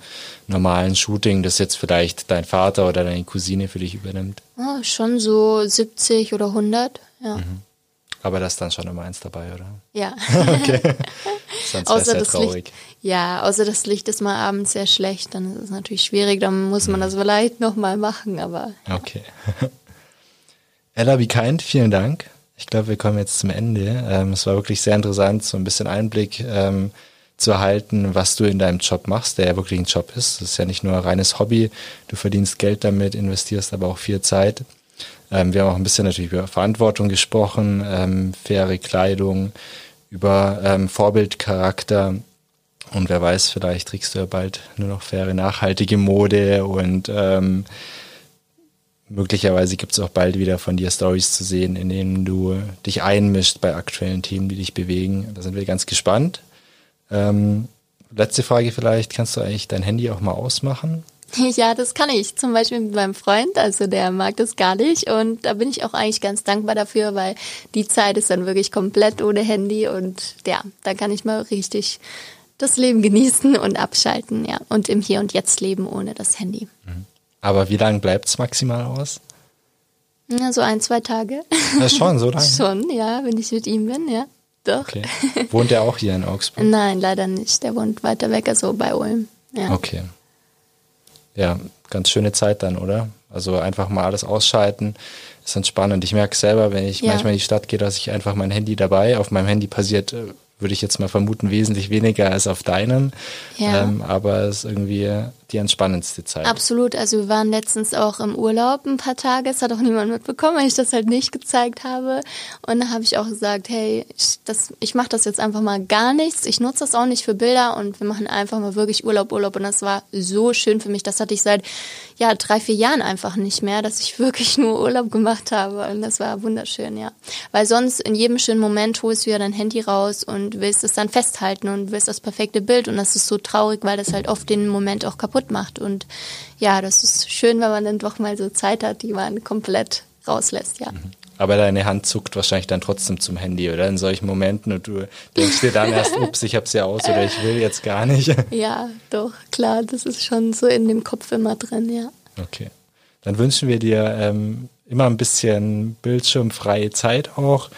normalen Shooting, das jetzt vielleicht dein Vater oder deine Cousine für dich übernimmt?
Oh, schon so 70 oder 100, ja. Mhm.
Aber das ist dann schon immer eins dabei, oder?
Ja. [LAUGHS]
okay. [LAUGHS] Sonst wäre sehr traurig.
Licht, ja, außer das Licht ist mal abends sehr schlecht, dann ist es natürlich schwierig, dann muss man mhm. das vielleicht nochmal machen, aber.
Ja. Okay. [LAUGHS] Ella, wie kind, vielen Dank ich glaube, wir kommen jetzt zum Ende. Ähm, es war wirklich sehr interessant, so ein bisschen Einblick ähm, zu erhalten, was du in deinem Job machst, der ja wirklich ein Job ist. Das ist ja nicht nur ein reines Hobby. Du verdienst Geld damit, investierst aber auch viel Zeit. Ähm, wir haben auch ein bisschen natürlich über Verantwortung gesprochen, ähm, faire Kleidung, über ähm, Vorbildcharakter. Und wer weiß, vielleicht trägst du ja bald nur noch faire, nachhaltige Mode und ähm, möglicherweise gibt es auch bald wieder von dir Stories zu sehen, in denen du dich einmischt bei aktuellen Themen, die dich bewegen. Da sind wir ganz gespannt. Ähm, letzte Frage vielleicht, kannst du eigentlich dein Handy auch mal ausmachen? [LAUGHS]
Ja, das kann ich. Zum Beispiel mit meinem Freund, also der mag das gar nicht. Und da bin ich auch eigentlich ganz dankbar dafür, weil die Zeit ist dann wirklich komplett ohne Handy und ja, da kann ich mal richtig das Leben genießen und abschalten, ja. Und im Hier und Jetzt leben ohne das Handy. Mhm.
Aber wie lange bleibt es maximal aus?
Ja, so ein, zwei Tage.
Ja, schon, so lange? [LAUGHS]
schon, ja, wenn ich mit ihm bin, ja. Doch. Okay.
Wohnt er auch hier in Augsburg?
Nein, leider nicht. Der wohnt weiter weg, also bei Ulm. Ja.
Okay. Ja, ganz schöne Zeit dann, oder? Also einfach mal alles ausschalten, ist entspannend. Ich merke selber, wenn ich ja. manchmal in die Stadt gehe, dass ich einfach mein Handy dabei, auf meinem Handy passiert äh, würde ich jetzt mal vermuten, wesentlich weniger als auf deinem. Ja. Ähm, aber es ist irgendwie die entspannendste Zeit.
Absolut. Also wir waren letztens auch im Urlaub ein paar Tage. Es hat auch niemand mitbekommen, weil ich das halt nicht gezeigt habe. Und da habe ich auch gesagt, hey, ich, das, ich mache das jetzt einfach mal gar nichts. Ich nutze das auch nicht für Bilder und wir machen einfach mal wirklich Urlaub, Urlaub. Und das war so schön für mich. Das hatte ich seit ja drei, vier Jahren einfach nicht mehr, dass ich [LAUGHS] wirklich nur Urlaub gemacht habe. Und das war wunderschön, ja. Weil sonst in jedem schönen Moment holst du ja dein Handy raus und willst es dann festhalten und willst das perfekte Bild. Und das ist so traurig, weil das halt oft den Moment auch kaputt macht. Und ja, das ist schön, wenn man dann doch mal so Zeit hat, die man komplett rauslässt, ja. Mhm.
Aber deine Hand zuckt wahrscheinlich dann trotzdem zum Handy, oder? In solchen Momenten und du denkst dir dann erst, ups, ich hab's ja aus oder ich will jetzt gar nicht. [LAUGHS]
Ja, doch, klar, das ist schon so in dem Kopf immer drin, ja.
Okay. Dann wünschen wir dir ähm, immer ein bisschen bildschirmfreie Zeit auch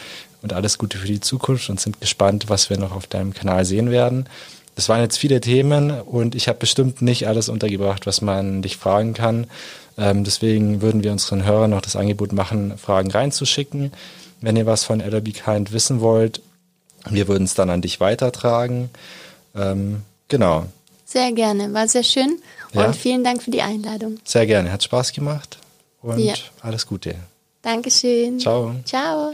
und alles Gute für die Zukunft und sind gespannt, was wir noch auf deinem Kanal sehen werden. Das waren jetzt viele Themen und ich habe bestimmt nicht alles untergebracht, was man dich fragen kann. Ähm, deswegen würden wir unseren Hörern noch das Angebot machen, Fragen reinzuschicken. Wenn ihr was von Elder Be Kind wissen wollt, wir würden es dann an dich weitertragen. Ähm, genau.
Sehr gerne, war sehr schön und ja. vielen Dank für die Einladung.
Sehr gerne, hat Spaß gemacht und ja. alles Gute.
Dankeschön.
Ciao.
Ciao.